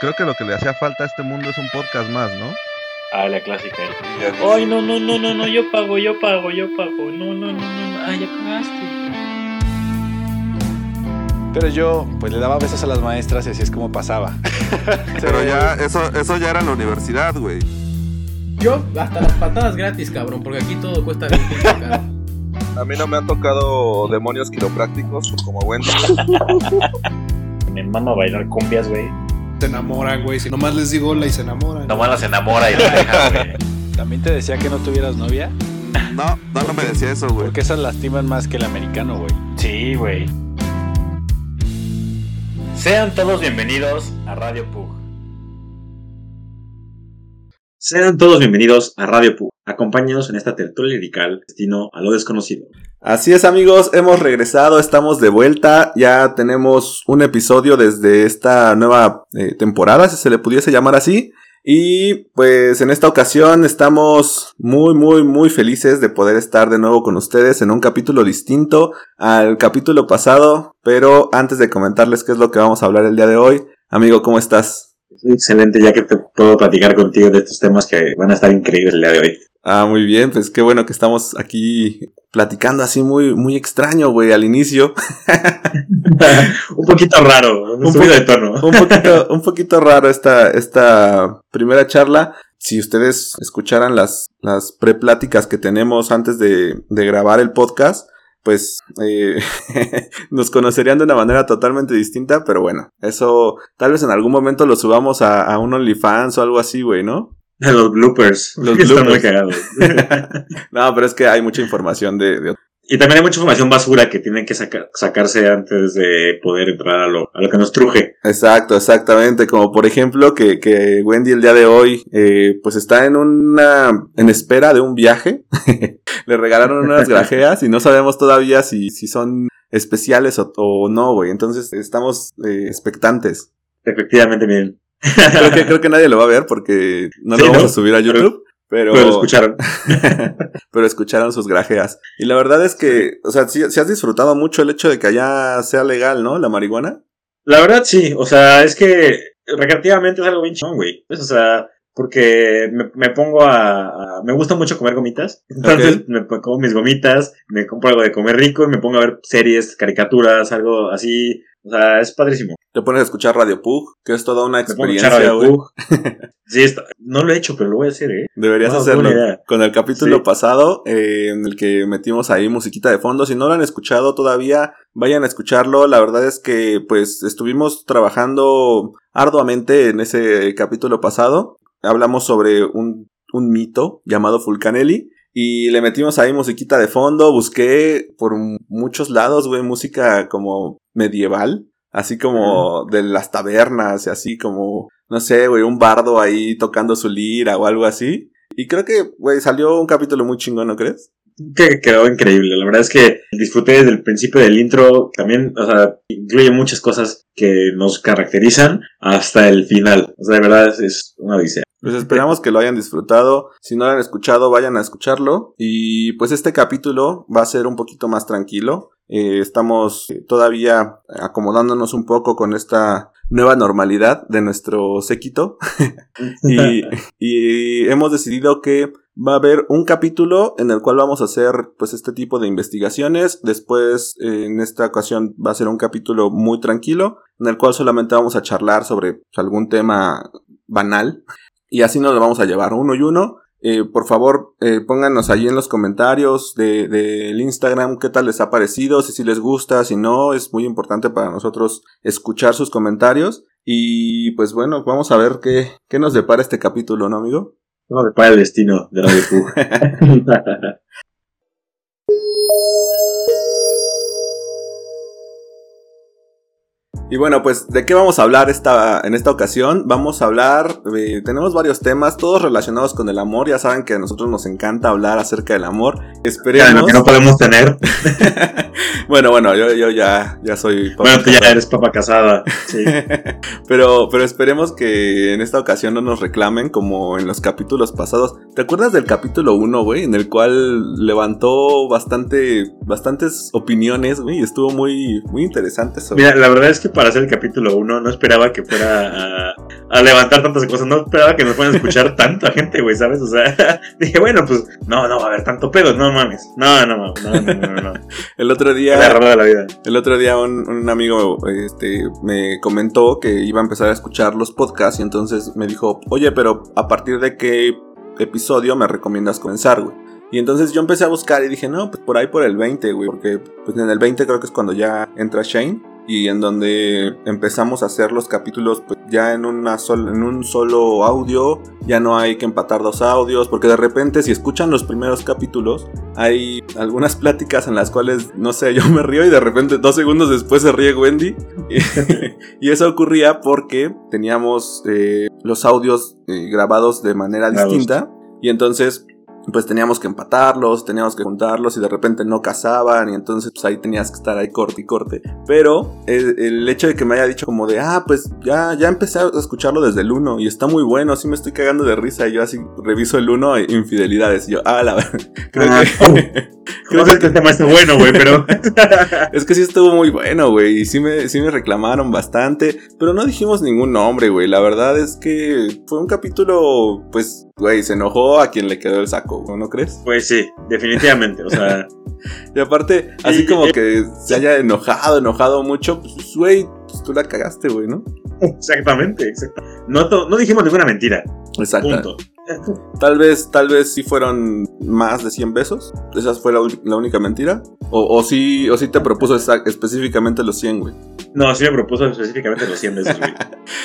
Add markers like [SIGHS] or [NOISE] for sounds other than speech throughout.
creo que lo que le hacía falta a este mundo es un podcast más, ¿no? Ah, la clásica. Ay, no, no, no, no, no, yo pago, yo pago, yo pago. No, no, no, no, ay, ya pagaste. Pero yo, pues le daba besos a las maestras y así es como pasaba. [LAUGHS] Pero ya, eso, eso ya era en la universidad, güey. Yo, hasta las patadas gratis, cabrón, porque aquí todo cuesta bien. A mí no me han tocado demonios quiroprácticos como Wendy. [LAUGHS] Me mama bailar cumbias, güey. Se enamoran, güey. Si nomás les digo hola y se enamoran. Nomás las enamora y la deja, [LAUGHS] güey. ¿También te decía que no tuvieras novia? No, no, no me decía eso, güey. Porque esas lastiman más que el americano, güey. Sí, güey. Sean todos bienvenidos a Radio Pug. Sean todos bienvenidos a Radio Pug. Acompáñenos en esta tertulia lirical destino a lo desconocido. Así es amigos, hemos regresado, estamos de vuelta, ya tenemos un episodio desde esta nueva eh, temporada, si se le pudiese llamar así. Y pues en esta ocasión estamos muy muy muy felices de poder estar de nuevo con ustedes en un capítulo distinto al capítulo pasado, pero antes de comentarles qué es lo que vamos a hablar el día de hoy, amigo, ¿cómo estás? Excelente, ya que te puedo platicar contigo de estos temas que van a estar increíbles el día de hoy. Ah, muy bien, pues qué bueno que estamos aquí platicando así muy, muy extraño, güey, al inicio. [LAUGHS] un poquito raro, un, poquito de tono. un poquito, un poquito raro esta, esta primera charla. Si ustedes escucharan las, las prepláticas que tenemos antes de, de grabar el podcast, pues eh, [LAUGHS] nos conocerían de una manera totalmente distinta, pero bueno, eso tal vez en algún momento lo subamos a, a un OnlyFans o algo así, güey, ¿no? Los bloopers. Los [LAUGHS] Están muy bloopers. cagados. [LAUGHS] no, pero es que hay mucha información de, de- Y también hay mucha información basura que tienen que saca- sacarse antes de poder entrar a lo, a lo que nos truje. Exacto, exactamente. Como por ejemplo que, que Wendy el día de hoy, eh, pues está en una, en espera de un viaje. [LAUGHS] Le regalaron unas [LAUGHS] grajeas y no sabemos todavía si, si son especiales o, o no, güey. Entonces estamos eh, expectantes. Efectivamente, miren. Creo que, creo que nadie lo va a ver porque no [LAUGHS] Sí, lo vamos ¿no? a subir a YouTube. Pero, Pero lo escucharon. [LAUGHS] pero escucharon sus grajeas. Y la verdad es que, o sea, si has disfrutado mucho el hecho de que allá sea legal, ¿no? La marihuana. La verdad, sí. O sea, es que recreativamente es algo bien chingón, güey. O sea, porque me, me pongo a, a- Me gusta mucho comer gomitas. [LAUGHS] Entonces me pongo mis gomitas, me compro algo de comer rico y me pongo a ver series, caricaturas, algo así. O sea, es padrísimo. Te pones a escuchar Radio Pug, que es toda una experiencia, güey. Pug. [LAUGHS] Sí, está- no lo he hecho, pero lo voy a hacer, ¿eh? Deberías No, hacerlo. Con el capítulo Sí. pasado, eh, en el que metimos ahí musiquita de fondo. Si no lo han escuchado todavía, vayan a escucharlo. La verdad es que, pues, estuvimos trabajando arduamente en ese capítulo pasado. Hablamos sobre un, un mito llamado Fulcanelli. Y le metimos ahí musiquita de fondo. Busqué por muchos lados, güey, música como medieval. Así como de las tabernas y así como, no sé, güey, un bardo ahí tocando su lira o algo así. Y creo que, güey, salió un capítulo muy chingón, ¿no crees? Que quedó increíble. La verdad es que disfruté desde el principio del intro. También, o sea, incluye muchas cosas que nos caracterizan hasta el final. O sea, de verdad es, es una odisea. Pues esperamos que lo hayan disfrutado. Si no lo han escuchado, vayan a escucharlo. Y pues este capítulo va a ser un poquito más tranquilo. Eh, estamos eh, todavía acomodándonos un poco con esta nueva normalidad de nuestro séquito. [LAUGHS] y, [LAUGHS] y hemos decidido que va a haber un capítulo en el cual vamos a hacer pues este tipo de investigaciones. Después, eh, en esta ocasión, va a ser un capítulo muy tranquilo, en el cual solamente vamos a charlar sobre pues, algún tema banal. Y así nos lo vamos a llevar uno y uno. Eh, por favor, eh, pónganos ahí en los comentarios del de, Instagram qué tal les ha parecido, si, si les gusta, si no, es muy importante para nosotros escuchar sus comentarios. Y pues bueno, vamos a ver qué, qué nos depara este capítulo, ¿no, amigo? No me para el destino de Radio Pug. [LAUGHS] Y bueno, pues, ¿de qué vamos a hablar esta, en esta ocasión? Vamos a hablar, eh, tenemos varios temas, todos relacionados con el amor. Ya saben que a nosotros nos encanta hablar acerca del amor. Esperemos. Lo que no podemos tener. [LAUGHS] bueno, bueno, yo, yo ya, ya soy. papá Bueno, tú ya eres papá casada. Sí. [LAUGHS] pero, pero esperemos que en esta ocasión no nos reclamen como en los capítulos pasados. ¿Te acuerdas del capítulo 1, güey? En el cual levantó bastante, bastantes opiniones, güey. y Estuvo muy, muy interesante eso. Mira, la verdad es que para hacer el capítulo 1 no esperaba que fuera a, a levantar tantas cosas. No esperaba que nos puedan escuchar [LAUGHS] tanta gente, güey, ¿sabes? O sea, [LAUGHS] dije, bueno, pues no, no va a haber tanto pedo, no mames. No, no, no, no, no, no. no. El otro La día, error de la vida. el otro día un, un amigo este, me comentó que iba a empezar a escuchar los podcasts y entonces me dijo, oye, pero ¿a partir de qué episodio me recomiendas comenzar, güey? Y entonces yo empecé a buscar y dije, no, pues por ahí por el 20, güey, porque pues en el 20 creo que es cuando ya entra Shane y en donde empezamos a hacer los capítulos pues ya en una sol- en un solo audio, ya no hay que empatar dos audios, porque de repente si escuchan los primeros capítulos hay algunas pláticas en las cuales no sé, [LAUGHS] yo me río y de repente dos segundos después se ríe Wendy. Y, [LAUGHS] eso ocurría porque teníamos eh, los audios eh, grabados de manera distinta. Y entonces pues teníamos que empatarlos, teníamos que juntarlos y de repente no casaban y entonces pues ahí tenías que estar ahí corte y corte. Pero el, el hecho de que me haya dicho como de, ah, pues ya, ya empecé a escucharlo desde el 1 y está muy bueno, sí me estoy cagando de risa y yo así reviso el 1 e infidelidades y yo, ah, la verdad, [LAUGHS] creo Ah, que... Sé [LAUGHS] que el tema está bueno, güey, pero. [LAUGHS] Es que sí estuvo muy bueno, güey. Y sí me, sí me reclamaron bastante. Pero no dijimos ningún nombre, güey. La verdad es que fue un capítulo, pues, güey, se enojó a quien le quedó el saco, ¿no crees? Pues sí, definitivamente. O sea, [LAUGHS] Y aparte, así como que se haya enojado, enojado mucho, pues, güey, pues tú la cagaste, güey, ¿no? exactamente, exactamente. No, no dijimos ninguna mentira. Exacto. Punto. Tal vez, tal vez sí fueron más de 100 besos. Esa fue la, la única mentira. O, o sí, o sí te propuso esa- específicamente los 100, güey. No, sí me propuso específicamente los 100 besos, güey.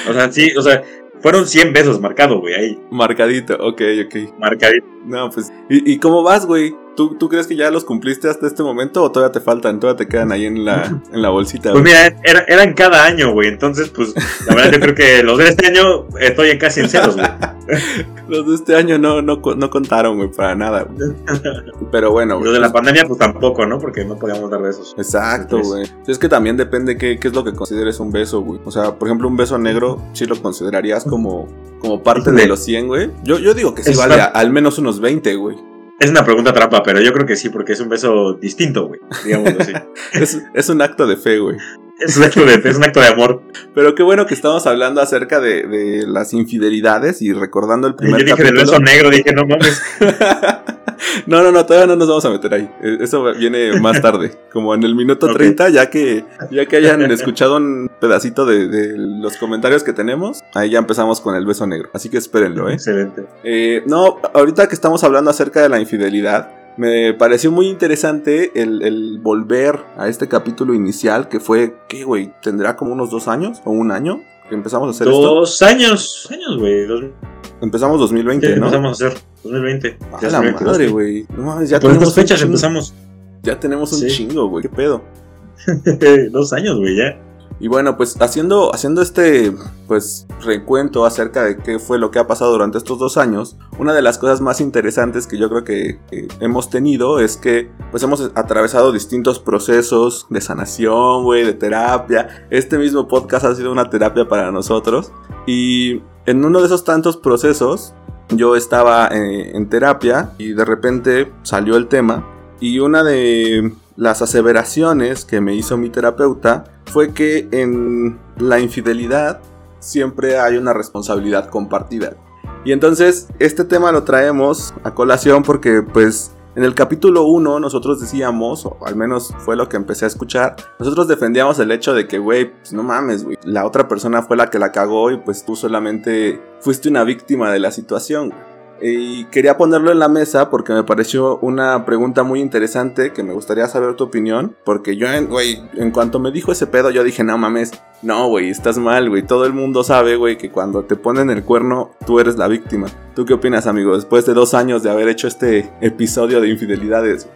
O sea, sí, o sea, fueron 100 besos marcados, güey, ahí. Marcadito, ok, ok. Marcadito. No, pues. ¿Y, y cómo vas, güey? ¿Tú, ¿Tú crees que ya los cumpliste hasta este momento o todavía te faltan? Todavía te quedan ahí en la, [LAUGHS] en la bolsita, Pues mira, era- eran cada año, güey. Entonces, pues, la verdad yo creo que los de este año estoy en casi en ceros, güey. [LAUGHS] Los de este año no, no, no contaron, güey, para nada, güey. [LAUGHS] Pero bueno, güey. Los de la pandemia, pues tampoco, ¿no? Porque no podíamos dar besos. Exacto, güey. Es que también depende qué, qué es lo que consideres un beso, güey. O sea, por ejemplo, un beso negro, sí lo considerarías como, como parte de los 100, güey. Yo, yo digo que sí vale a- al menos unos 20, güey. Es una pregunta trampa, pero yo creo que sí, porque es un beso distinto, güey. Digámoslo así. [LAUGHS] Es, es un acto de fe, güey. Es un acto de, es un acto de amor. Pero qué bueno que estamos hablando acerca de, de las infidelidades y recordando el Yo primer dije del capítulo. beso negro, dije, no mames. [LAUGHS] [LAUGHS] no, no, no, todavía no nos vamos a meter ahí. Eh, Eso viene más tarde, [LAUGHS] como en el minuto Ok. 30, ya que ya que hayan escuchado un pedacito de, de los comentarios que tenemos, ahí ya empezamos con el beso negro. Así que espérenlo, ¿eh? Excelente. Eh, no, ahorita que estamos hablando acerca de la infidelidad, me pareció muy interesante el, el volver a este capítulo inicial que fue, ¿qué, güey? ¿Tendrá como unos dos años o un año que empezamos a hacer esto? Dos años, años, güey. Dos, Empezamos 2020, ¿qué ¿no? empezamos a hacer? 2020. A Ya la 2022, madre, güey. No mames, ya Por tenemos fechas empezamos. Ya tenemos un Sí. chingo, güey. ¿Qué pedo? [LAUGHS] Dos años, güey, ya. Y bueno, pues haciendo, haciendo este pues recuento acerca de qué fue lo que ha pasado durante estos dos años, una de las cosas más interesantes que yo creo que, hemos tenido es que pues hemos atravesado distintos procesos de sanación, güey, de terapia. Este mismo podcast ha sido una terapia para nosotros. Y en uno de esos tantos procesos, yo estaba eh, en terapia y de repente salió el tema. Y una de las aseveraciones que me hizo mi terapeuta fue que en la infidelidad siempre hay una responsabilidad compartida. Y entonces este tema lo traemos a colación porque pues en el capítulo 1 nosotros decíamos, o al menos fue lo que empecé a escuchar, nosotros defendíamos el hecho de que, güey, pues no mames, güey, la otra persona fue la que la cagó y pues tú solamente fuiste una víctima de la situación. Y quería ponerlo en la mesa porque me pareció una pregunta muy interesante que me gustaría saber tu opinión. Porque yo, en- cuanto me dijo ese pedo, yo dije, no mames, no, güey, estás mal, güey. Todo el mundo sabe, güey, que cuando te ponen el cuerno, tú eres la víctima. ¿Tú qué opinas, amigo? Después de dos años de haber hecho este episodio de infidelidades.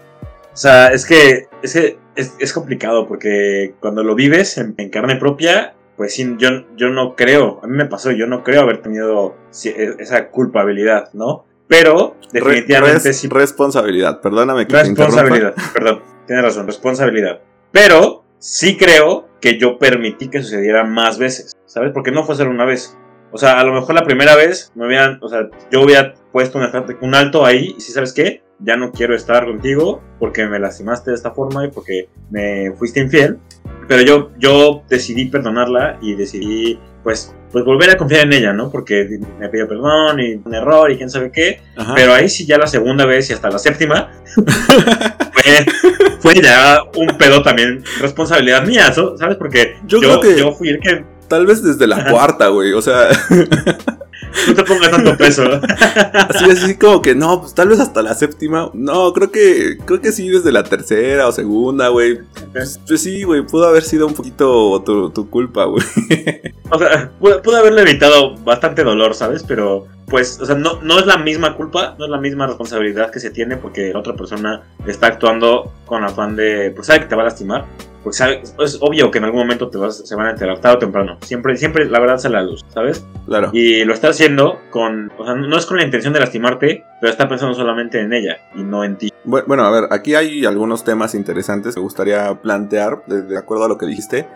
O sea, es que, es, que es, complicado porque cuando lo vives en carne propia, pues sí, yo, yo no creo, a mí me pasó, yo no creo haber tenido e- esa culpabilidad, ¿no? Pero definitivamente Res- sí. Responsabilidad, perdóname que te. Responsabilidad, perdón, tienes razón, responsabilidad. Pero sí creo que yo permití que sucediera más veces, ¿sabes? Porque no fue solo una vez. O sea, a lo mejor la primera vez me habían, o sea, yo hubiera puesto un, un alto ahí y si sabes qué, ya no quiero estar contigo porque me lastimaste de esta forma y porque me fuiste infiel. Pero yo, yo decidí perdonarla y decidí, pues, pues volver a confiar en ella, ¿no? Porque me pidió perdón y un error y quién sabe qué. Ajá. Pero ahí sí ya la segunda vez y hasta la séptima [LAUGHS] fue, fue ya un pedo también responsabilidad mía, ¿so- ¿sabes? Porque Yo yo, creo que- yo fui el que Tal vez desde la cuarta, güey. O sea, [LAUGHS] no te pongas tanto peso. [LAUGHS] así así como que no, pues tal vez hasta la séptima. No, creo que creo que sí desde la tercera o segunda, güey. Pues, pues sí, güey, pudo haber sido un poquito tu, tu culpa, güey. O sea, pude, pude haberle evitado bastante dolor, ¿sabes? Pero, pues, o sea, no, no es la misma culpa, no es la misma responsabilidad que se tiene porque la otra persona está actuando con afán de, pues, sabe que te va a lastimar. Sabe, es obvio que en algún momento te vas, se van a enterar, tarde o temprano. Siempre, siempre la verdad sale a la luz, ¿sabes? Claro. Y lo está haciendo con, o sea, no es con la intención de lastimarte, pero está pensando solamente en ella y no en ti. Bu- Bueno, a ver, aquí hay algunos temas interesantes que me gustaría plantear de, acuerdo a lo que dijiste.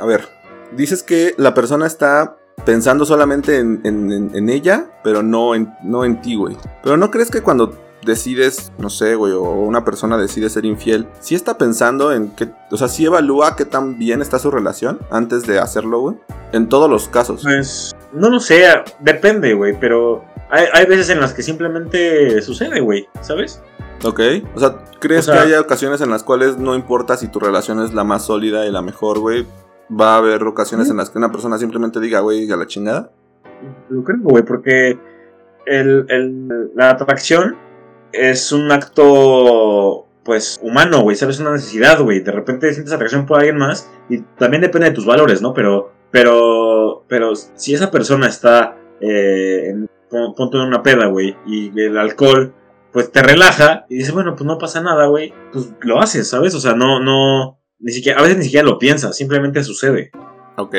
A ver, dices que la persona está pensando solamente en, en- en- en ella, pero no en, no en ti, güey. Pero ¿no crees que cuando decides, no sé, güey, o una persona decide ser infiel, sí está pensando en que, o sea, sí evalúa qué tan bien está su relación antes de hacerlo, güey? En todos los casos. Pues, no lo sé, depende, güey, pero hay, hay veces en las que simplemente sucede, güey, ¿sabes? Ok. O sea, ¿crees O sea- que haya ocasiones en las cuales no importa si tu relación es la más sólida y la mejor, güey? Va a haber ocasiones Sí. en las que una persona simplemente diga, güey, a la chingada. Lo creo, güey, porque el, el- la atracción es un acto, pues, humano, güey, ¿sabes? Una necesidad, güey. De repente sientes atracción por alguien más y también depende de tus valores, ¿no? Pero, pero, pero si esa persona está, eh, en, ponte en una peda, güey, y el alcohol, pues te relaja y dices, bueno, pues no pasa nada, güey, pues lo haces, ¿sabes? O sea, no, no, ni siquiera, a veces ni siquiera lo piensas, simplemente sucede. Ok.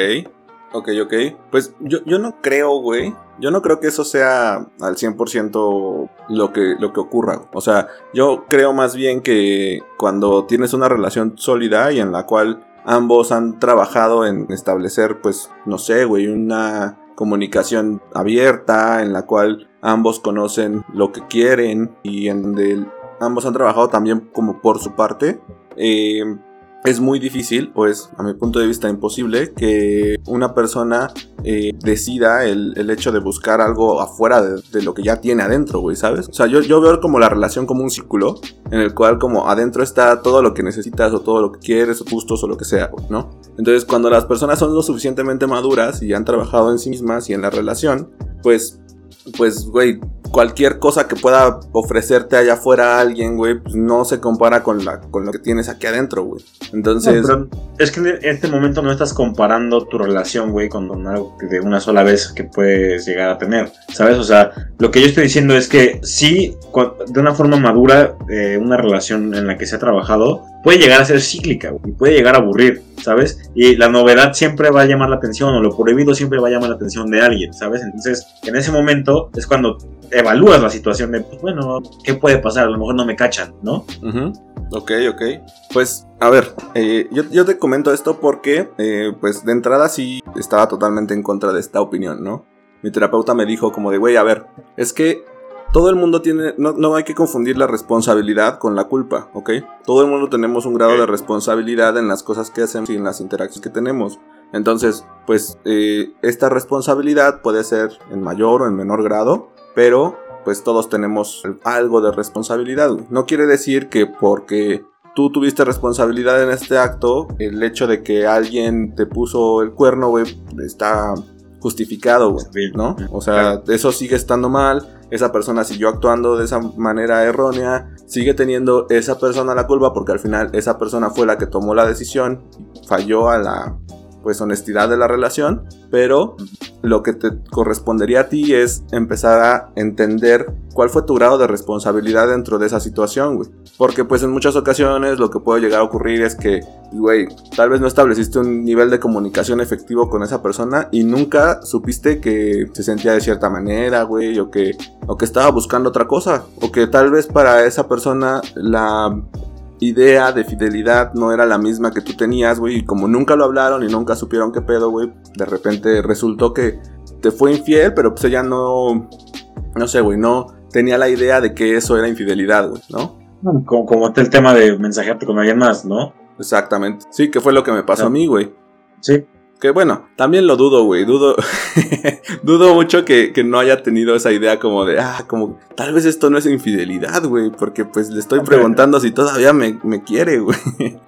Ok, ok. Pues yo, yo no creo, güey. Yo no creo que eso sea al 100% lo que, lo que ocurra. O sea, yo creo más bien que cuando tienes una relación sólida y en la cual ambos han trabajado en establecer, pues, no sé, güey, una comunicación abierta en la cual ambos conocen lo que quieren y en donde ambos han trabajado también como por su parte. eh, es muy difícil, pues a mi punto de vista imposible, que una persona eh, decida el, el hecho de buscar algo afuera de, de lo que ya tiene adentro, güey, ¿sabes? O sea, yo, yo veo como la relación como un círculo en el cual como adentro está todo lo que necesitas o todo lo que quieres o gustos o lo que sea, güey, ¿no? Entonces cuando las personas son lo suficientemente maduras y han trabajado en sí mismas y en la relación, pues pues, güey, cualquier cosa que pueda ofrecerte allá afuera alguien, güey, pues no se compara con, la, con lo que tienes aquí adentro, güey. Entonces, es que en este momento no estás comparando tu relación, güey, con algo de una sola vez que puedes llegar a tener, ¿sabes? O sea, lo que yo estoy diciendo es que sí, de una forma madura, eh, una relación en la que se ha trabajado puede llegar a ser cíclica, y puede llegar a aburrir, ¿sabes? Y la novedad siempre va a llamar la atención, o lo prohibido siempre va a llamar la atención de alguien, ¿sabes? Entonces, en ese momento es cuando evalúas la situación de, pues bueno, ¿qué puede pasar? A lo mejor no me cachan, ¿no? Ujú. Ok, ok. Pues, a ver, eh, yo, yo te comento esto porque, eh, pues, de entrada sí estaba totalmente en contra de esta opinión, ¿no? Mi terapeuta me dijo como de, güey, a ver, es que todo el mundo tiene, no, no hay que confundir la responsabilidad con la culpa, ¿ok? Todo el mundo tenemos un grado de responsabilidad en las cosas que hacemos y en las interacciones que tenemos. Entonces, pues, eh, esta responsabilidad puede ser en mayor o en menor grado, pero pues todos tenemos algo de responsabilidad. No quiere decir que porque tú tuviste responsabilidad en este acto, el hecho de que alguien te puso el cuerno, güey, está justificado, güey. ¿no? O sea, eso sigue estando mal, esa persona siguió actuando de esa manera errónea, sigue teniendo esa persona la culpa porque al final esa persona fue la que tomó la decisión, falló a la pues honestidad de la relación, pero lo que te correspondería a ti es empezar a entender cuál fue tu grado de responsabilidad dentro de esa situación, güey. Porque pues en muchas ocasiones lo que puede llegar a ocurrir es que, güey, tal vez no estableciste un nivel de comunicación efectivo con esa persona y nunca supiste que se sentía de cierta manera, güey, o que, o que estaba buscando otra cosa, o que tal vez para esa persona la idea de fidelidad no era la misma que tú tenías, güey, y como nunca lo hablaron y nunca supieron qué pedo, güey, de repente resultó que te fue infiel, pero pues ella no, no sé, güey, no tenía la idea de que eso era infidelidad, güey, ¿no? Como, como el tema de mensajearte con alguien más, ¿no? Exactamente. Sí, que fue lo que me pasó Ah. a mí, güey. Sí. Que bueno, también lo dudo, güey. Dudo. [LAUGHS] dudo mucho que, que no haya tenido esa idea como de, ah, como, tal vez esto no es infidelidad, güey. Porque pues le estoy [LAUGHS] preguntando si todavía me, me quiere, güey. [LAUGHS]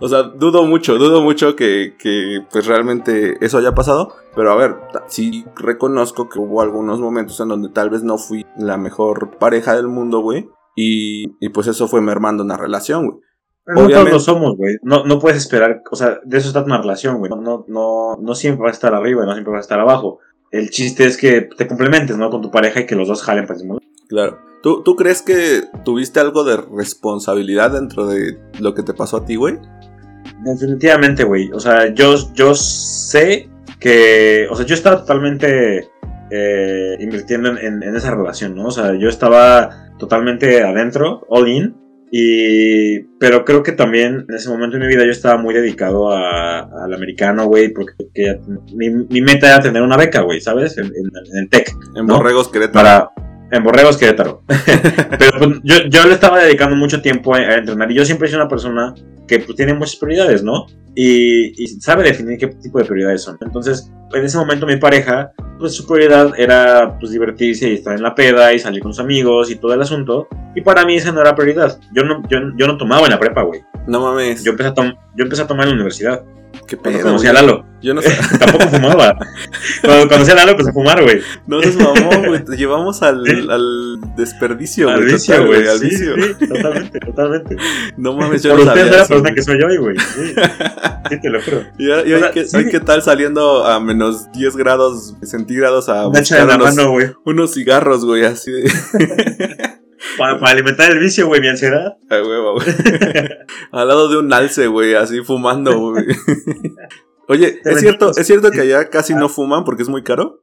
O sea, dudo mucho, dudo mucho que, que pues realmente eso haya pasado. Pero a ver, sí reconozco que hubo algunos momentos en donde tal vez no fui la mejor pareja del mundo, güey. Y, y pues eso fue mermando una relación, güey. Pero no todos Obviamente. lo somos, güey. No, no puedes esperar, o sea, de eso está una relación, güey. No, no, no siempre vas a estar arriba y no siempre vas a estar abajo. El chiste es que te complementes, ¿no? Con tu pareja y que los dos jalen para el mismo. Claro. ¿Tú, ¿Tú crees que tuviste algo de responsabilidad dentro de lo que te pasó a ti, güey? Definitivamente, güey. O sea, yo, yo sé que, o sea, yo estaba totalmente eh, invirtiendo en, en- en esa relación, ¿no? O sea, yo estaba totalmente adentro, all in. Y, pero creo que también en ese momento de mi vida yo estaba muy dedicado a- al americano, güey, porque que mi, mi meta era tener una beca, güey, ¿sabes? En, en, en tech En ¿No? Borregos Querétaro. para en Borregos Querétaro. [LAUGHS] Pero pues, yo, yo le estaba dedicando mucho tiempo a, a entrenar y yo siempre soy una persona que pues, tiene muchas prioridades, ¿no? Y, y sabe definir qué tipo de prioridades son. Entonces, en ese momento mi pareja, pues su prioridad era pues divertirse y estar en la peda y salir con sus amigos y todo el asunto. Y para mí esa no era prioridad. Yo no, yo, yo no tomaba en la prepa, güey. No mames. Yo empecé a, yo empecé a tomar en la universidad. Qué Cuando pedo. conocí a. Lalo. Yo no [LAUGHS] sé. Tampoco fumaba. Cuando conocí a Lalo empecé a fumar, güey. No seas mamón, güey. [LAUGHS] Te llevamos al, al desperdicio, Al güey. vicio, total, güey. Al Sí, vicio. sí, totalmente, totalmente. No mames, yo Por no sabía era la persona que soy yo hoy, güey. Sí. [LAUGHS] Sí, te lo juro. Y, ahora- hoy, qué, sí. hoy qué tal saliendo a menos 10 grados centígrados a en buscar la unos, mano, unos cigarros, güey, así de... Para, para alimentar el vicio, güey, mi ansiedad. A huevo, güey. [LAUGHS] Al lado de un alce, güey, así fumando, güey. [LAUGHS] Oye, ¿es cierto, ¿es cierto que allá casi no fuman porque es muy caro?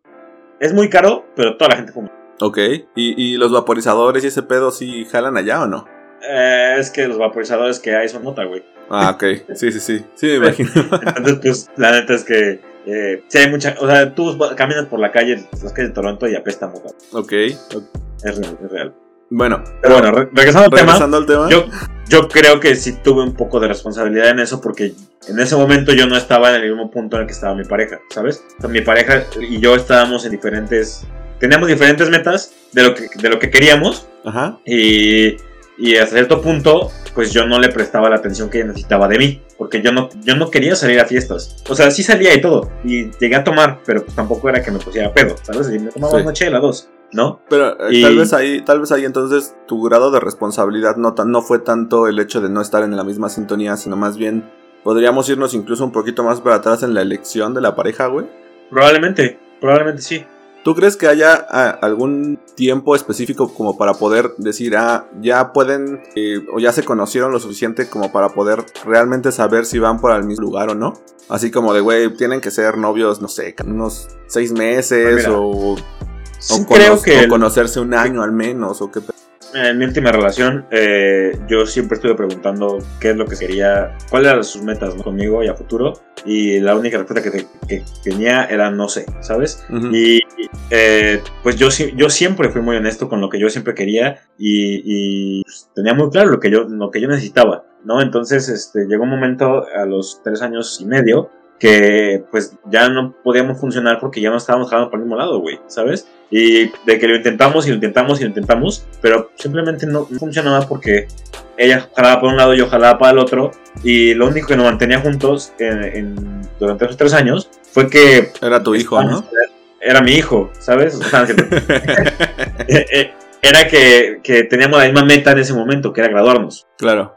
Es muy caro, pero toda la gente fuma. Ok. ¿Y, y los vaporizadores y ese pedo sí jalan allá o no? Eh, es que los vaporizadores que hay son mota, güey. Ah, ok. Sí, sí, sí. Sí, me [LAUGHS] imagino. Entonces, pues, la neta es que. Eh, sí hay mucha. O sea, tú caminas por la calle, las calles de Toronto y apesta mota. ok. Es real, es real. Bueno, Pero bueno, re- regresando al tema. regresando al tema. Yo, yo creo que sí tuve un poco de responsabilidad en eso porque en ese momento yo no estaba en el mismo punto en el que estaba mi pareja, ¿sabes? O sea, mi pareja y yo estábamos en diferentes... Teníamos diferentes metas de lo que, de lo que queríamos Ajá. y, y a cierto punto pues yo no le prestaba la atención que ella necesitaba de mí porque yo no, yo no quería salir a fiestas. O sea, sí salía y todo y llegué a tomar, pero pues tampoco era que me pusiera pedo, ¿sabes? Y me tomaba Sí. una chela, dos, ¿no? Pero eh, Y- tal vez ahí, tal vez ahí entonces tu grado de responsabilidad no, tan- no fue tanto el hecho de no estar en la misma sintonía, sino más bien podríamos irnos incluso un poquito más para atrás en la elección de la pareja, güey. Probablemente, probablemente sí. ¿Tú crees que haya ah, algún tiempo específico como para poder decir, ah, ya pueden eh, o ya se conocieron lo suficiente como para poder realmente saber si van por el mismo lugar o no? Así como de, güey, tienen que ser novios, no sé, unos seis meses Pues mira, o, o Sí cono- creo que o el- conocerse un año al menos o qué En mi última relación, eh, yo siempre estuve preguntando qué es lo que quería, cuáles eran sus metas ¿no? conmigo y a futuro. Y la única respuesta que, te- que tenía era no sé, ¿sabes? Y eh, pues yo, yo siempre fui muy honesto con lo que yo siempre quería y, y, pues, tenía muy claro lo que yo, lo que yo necesitaba, ¿no? Entonces este, llegó un momento a los tres años y medio que pues ya no podíamos funcionar porque ya no estábamos jalando por el mismo lado, güey, ¿sabes? Y de que lo intentamos y lo intentamos y lo intentamos, pero simplemente no no funcionaba porque ella jalaba por un lado y yo jalaba para el otro y lo único que nos mantenía juntos en- en- durante esos tres años fue que Era tu hijo, ¿no? era mi hijo, ¿sabes? O sea, [LAUGHS] eh, eh, era que, que teníamos la misma meta en ese momento, que era graduarnos. claro.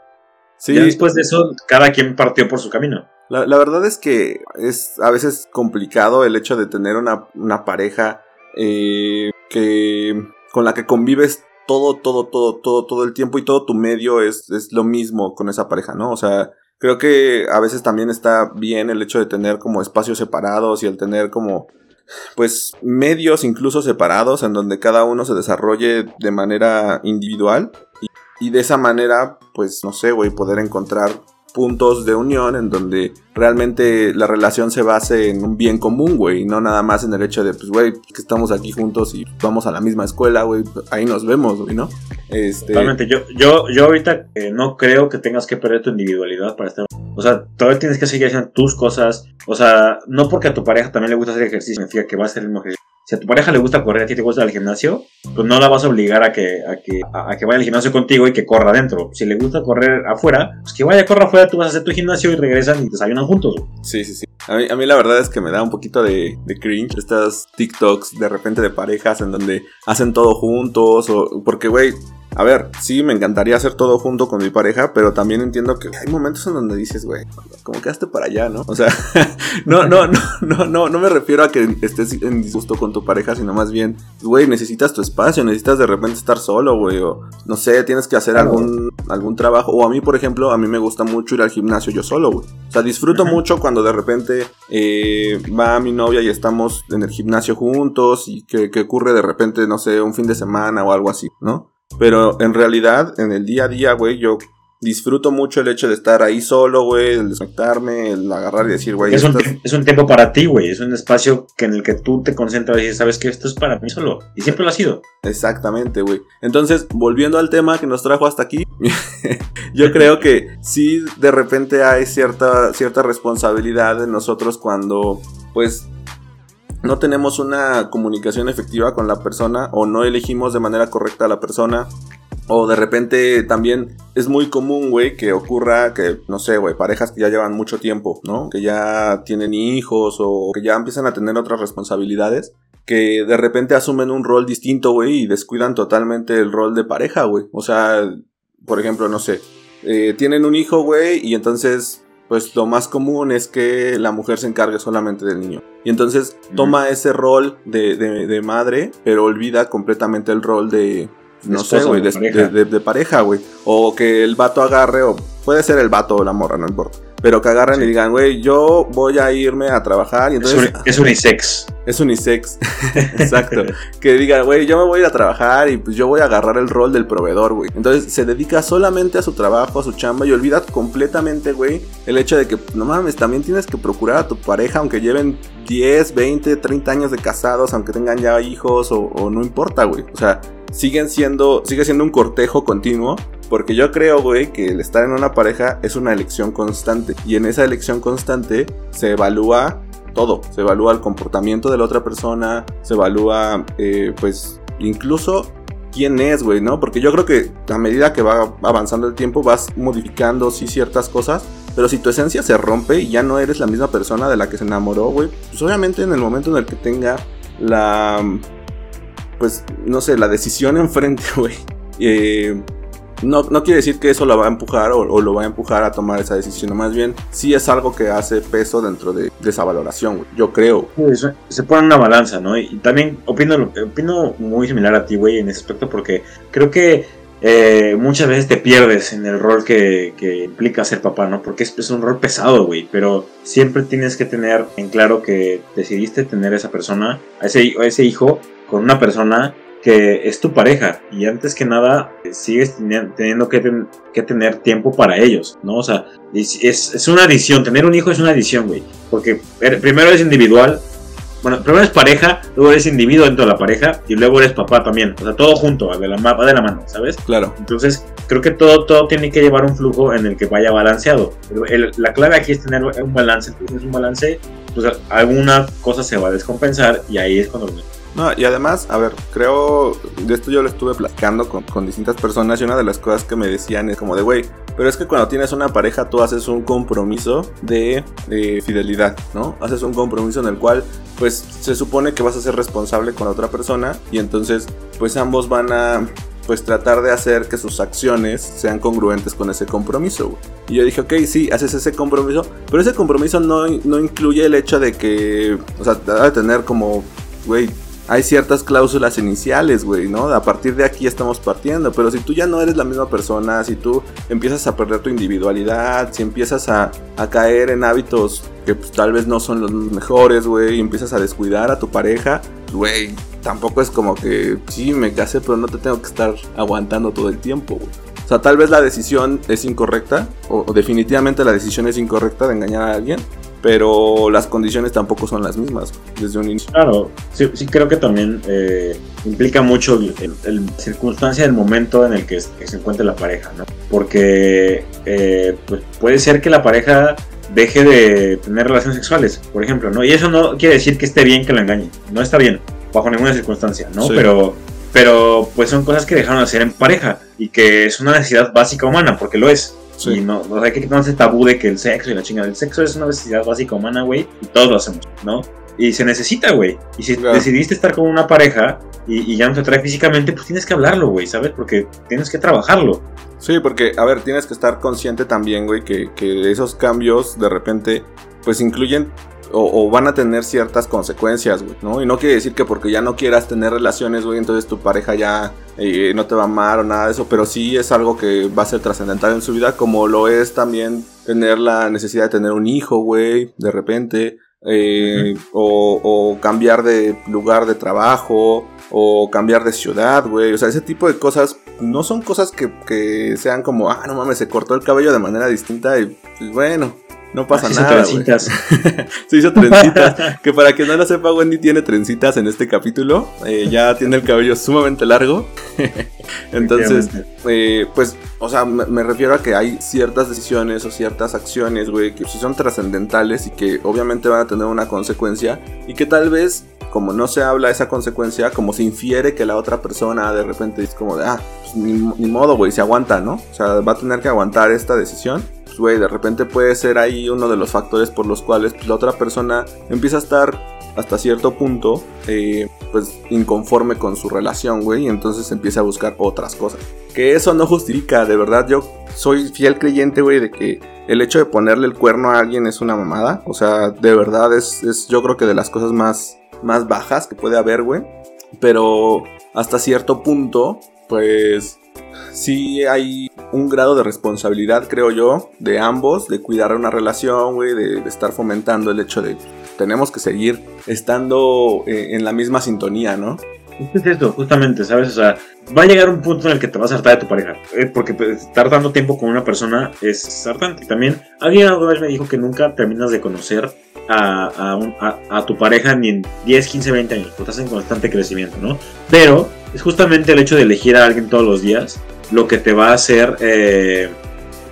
Sí, Ya después de eso, cada quien partió por su camino. La, verdad es que es a veces complicado el hecho de tener una, una pareja eh, que con la que convives todo, todo, todo, todo, todo el tiempo y todo tu medio es, es lo mismo con esa pareja, ¿no? O sea, creo que a veces también está bien el hecho de tener como espacios separados y el tener como pues medios incluso separados en donde cada uno se desarrolle de manera individual y, y de esa manera pues no sé, güey, poder encontrar puntos de unión en donde realmente la relación se base en un bien común, güey, y no nada más en el hecho de, pues, güey, que estamos aquí juntos y vamos a la misma escuela, güey, ahí nos vemos, güey, ¿no? Este... Yo, yo, yo ahorita eh, no creo que tengas que perder tu individualidad para estar. O sea, todavía tienes que seguir haciendo tus cosas. O sea, no porque a tu pareja también le gusta hacer ejercicio, significa que va a hacer el mismo ejercicio. Si a tu pareja le gusta correr, a ti te gusta el gimnasio, pues no la vas a obligar a que, a que, a, que vaya al gimnasio contigo y que corra adentro. Si le gusta correr afuera, pues que vaya, corra afuera, tú vas a hacer tu gimnasio y regresan y desayunan juntos. Sí, sí, sí. A mí, a mí la verdad es que me da un poquito de, de cringe estas TikToks de repente de parejas en donde hacen todo juntos o porque, güey, a ver, sí, me encantaría hacer todo junto con mi pareja, pero también entiendo que hay momentos en donde dices, güey, como que hazte para allá, ¿no? O sea, [LAUGHS] no, no, no, no, no, no me refiero a que estés en disgusto con tu pareja, sino más bien, güey, necesitas tu espacio, necesitas de repente estar solo, güey, o no sé, tienes que hacer algún, algún trabajo. O a mí, por ejemplo, a mí me gusta mucho ir al gimnasio yo solo, güey. O sea, disfruto mucho cuando de repente eh, va mi novia y estamos en el gimnasio juntos y que, que ocurre de repente, no sé, un fin de semana o algo así, ¿no? Pero en realidad, en el día a día, güey, yo disfruto mucho el hecho de estar ahí solo, güey, el desconectarme, el agarrar y decir, güey, Es estás- es un tiempo para ti, güey. Es un espacio que en el que tú te concentras y dices, sabes que esto es para mí solo. Y siempre lo ha sido. Exactamente, güey. Entonces, volviendo al tema que nos trajo hasta aquí, [LAUGHS] yo creo que sí de repente hay cierta, cierta responsabilidad de nosotros cuando, pues, no tenemos una comunicación efectiva con la persona o no elegimos de manera correcta a la persona. O de repente también es muy común, güey, que ocurra que, no sé, güey, parejas que ya llevan mucho tiempo, ¿no? Que ya tienen hijos o que ya empiezan a tener otras responsabilidades que de repente asumen un rol distinto, güey, y descuidan totalmente el rol de pareja, güey. O sea, por ejemplo, no sé, eh, tienen un hijo, güey, y entonces, pues lo más común es que la mujer se encargue solamente del niño. Y entonces toma ese rol de, de- de madre, pero olvida completamente el rol de... No sé, güey, de de, pareja. de- de pareja, güey. O que el vato agarre, o puede ser el vato o la morra, no importa. Pero que agarren y digan, güey, yo voy a irme a trabajar. Y Es, entonces, es unisex. es unisex. [LAUGHS] [LAUGHS] Exacto. que diga, güey, yo me voy a ir a trabajar y pues yo voy a agarrar el rol del proveedor, güey. Entonces se dedica solamente a su trabajo, a su chamba y olvida completamente, güey, el hecho de que, no mames, también tienes que procurar a tu pareja, aunque lleven 10, 20, 30 años de casados, aunque tengan ya hijos o, o no importa, güey. O sea, siguen siendo, sigue siendo un cortejo continuo. Porque yo creo, güey, que el estar en una pareja es una elección constante. Y en esa elección constante se evalúa todo. Se evalúa el comportamiento de la otra persona, se evalúa, eh, pues, incluso quién es, güey, ¿no? Porque yo creo que a medida que va avanzando el tiempo vas modificando, sí, ciertas cosas. Pero si tu esencia se rompe y ya no eres la misma persona de la que se enamoró, güey, pues obviamente en el momento en el que tenga la, pues, no sé, la decisión enfrente, [LAUGHS] güey, eh, no, no quiere decir que eso lo va a empujar o, lo va a empujar a tomar esa decisión. Más bien, sí es algo que hace peso dentro de, de esa valoración, güey. Yo creo. Pues, se pone una balanza, ¿no? Y también opino, opino muy similar a ti, güey, en ese aspecto, porque creo que eh, muchas veces te pierdes en el rol que, que implica ser papá, ¿no? Porque es, es un rol pesado, güey, pero siempre tienes que tener en claro que decidiste tener a esa persona, a ese hijo, con una persona que es tu pareja y antes que nada eh, sigues teni- teniendo que, ten- que tener tiempo para ellos, ¿no? O sea, es, es, es una adición, tener un hijo es una adición, güey, porque er- primero es individual, bueno, primero es pareja, luego eres individuo dentro de la pareja y luego eres papá también. O sea, todo junto, de la, va de la mano, ¿sabes? Claro. Entonces, creo que todo, todo tiene que llevar un flujo en el que vaya balanceado. El- la clave aquí es tener un balance. Tienes un balance, pues alguna cosa se va a descompensar y ahí es cuando... No, y además, a ver, creo, de esto yo lo estuve platicando con, con distintas personas y una de las cosas que me decían es como de, güey, pero es que cuando tienes una pareja tú haces un compromiso de, de fidelidad, ¿no? Haces un compromiso en el cual, pues, se supone que vas a ser responsable con la otra persona y entonces, pues, ambos van a, pues, tratar de hacer que sus acciones sean congruentes con ese compromiso. Y yo dije, ok, sí, haces ese compromiso, pero ese compromiso no, no incluye el hecho de que, o sea, debe tener como, güey, hay ciertas cláusulas iniciales, güey, ¿no? A partir de aquí estamos partiendo, pero si tú ya no eres la misma persona, si tú empiezas a perder tu individualidad, si empiezas a, a caer en hábitos que pues, tal vez no son los mejores, güey, y empiezas a descuidar a tu pareja, güey, tampoco es como que, sí, me casé, pero no te tengo que estar aguantando todo el tiempo, güey. O sea, tal vez la decisión es incorrecta, o definitivamente la decisión es incorrecta de engañar a alguien, pero las condiciones tampoco son las mismas desde un inicio. Claro, sí, sí creo que también eh, implica mucho el circunstancia del momento en el que, que se encuentre la pareja, ¿no? Porque eh, pues puede ser que la pareja deje de tener relaciones sexuales, por ejemplo, ¿no? Y eso no quiere decir que esté bien que la engañe, no está bien, bajo ninguna circunstancia, ¿no? Sí. Pero, pero pues son cosas que dejaron de hacer en pareja y que es una necesidad básica humana, porque lo es. Sí. Y no, no hay que quitarnos ese tabú de que el sexo y la chingada. El sexo es una necesidad básica humana, güey, y todos lo hacemos, ¿no? Y se necesita, güey. Y si Claro. decidiste estar con una pareja y, y ya no te atrae físicamente, pues tienes que hablarlo, güey, ¿sabes? Porque tienes que trabajarlo. Sí, porque, a ver, tienes que estar consciente también, güey, que, que esos cambios de repente, pues incluyen o, o van a tener ciertas consecuencias, güey, ¿no? Y no quiere decir que porque ya no quieras tener relaciones, güey, entonces tu pareja ya eh, no te va a amar o nada de eso, pero sí es algo que va a ser trascendental en su vida, como lo es también tener la necesidad de tener un hijo, güey, de repente, eh, o, o cambiar de lugar de trabajo, o cambiar de ciudad, güey, o sea, ese tipo de cosas no son cosas que, que sean como, ah, no mames, se cortó el cabello de manera distinta y pues bueno, no pasa se nada. güey. trencitas. [LAUGHS] Se hizo trencitas. [LAUGHS] que para quien no lo sepa, Wendy tiene trencitas en este capítulo. Eh, ya tiene el cabello sumamente largo. Entonces, eh, pues, o sea, me, me refiero a que hay ciertas decisiones o ciertas acciones, güey, que sí son trascendentales y que obviamente van a tener una consecuencia. Y que tal vez, como no se habla esa consecuencia, como se infiere que la otra persona de repente es como de, ah, pues ni, ni modo, güey, se aguanta, ¿no? O sea, va a tener que aguantar esta decisión pues, de repente puede ser ahí uno de los factores por los cuales pues, la otra persona empieza a estar hasta cierto punto, eh, pues inconforme con su relación, güey, y entonces empieza a buscar otras cosas. Que eso no justifica, de verdad, yo soy fiel creyente, de que el hecho de ponerle el cuerno a alguien es una mamada. O sea, de verdad es, es yo creo que de las cosas más, más bajas que puede haber, güey. Pero hasta cierto punto, pues sí hay un grado de responsabilidad, creo yo, de ambos, de cuidar una relación, güey, de, de estar fomentando el hecho de tenemos que seguir estando eh, en la misma sintonía, ¿no? Es esto, justamente, ¿sabes? O sea, va a llegar un punto en el que te vas a hartar de tu pareja. eh, porque pues, estar dando tiempo con una persona es hartante. También, alguien alguna vez me dijo que nunca terminas de conocer a, a un- a- a tu pareja ni en 10, 15, 20 años. Porque estás en constante crecimiento, ¿no? Pero es justamente el hecho de elegir a alguien todos los días lo que te va a hacer, eh,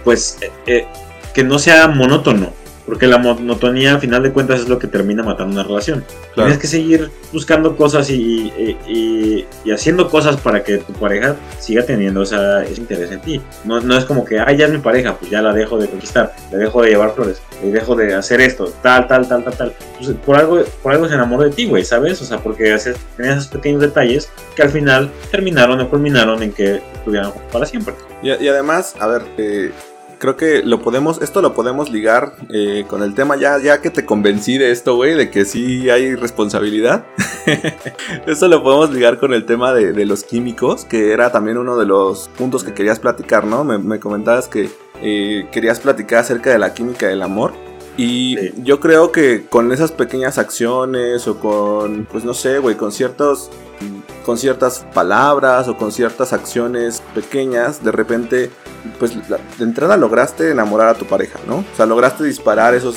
pues, eh, eh, que no sea monótono. Porque la monotonía, a final de cuentas, es lo que termina matando una relación. Tienes que seguir buscando cosas y, y- y- y haciendo cosas para que tu pareja siga teniendo esa, ese interés en ti. No, no es como que, ay, ya es mi pareja, pues ya la dejo de conquistar, le dejo de llevar flores, le dejo de hacer esto, tal, tal, tal, tal, tal. Pues, por, algo, por algo se enamoró de ti, güey, ¿sabes? O sea, porque haces- tenías esos pequeños detalles que al final terminaron o culminaron en que estuvieran para siempre. Y, y además, a ver, eh, creo que lo podemos, esto lo podemos ligar eh, con el tema ya, ya que te convencí de esto, güey, de que sí hay responsabilidad. [LAUGHS] esto lo podemos ligar con el tema de, de los químicos, que era también uno de los puntos que querías platicar, ¿no? Me, me comentabas que eh, querías platicar acerca de la química del amor. Y Sí. yo creo que con esas pequeñas acciones o con, pues no sé, güey, con ciertos con ciertas palabras o con ciertas acciones pequeñas, de repente, pues de entrada lograste enamorar a tu pareja, ¿no? O sea, lograste disparar esos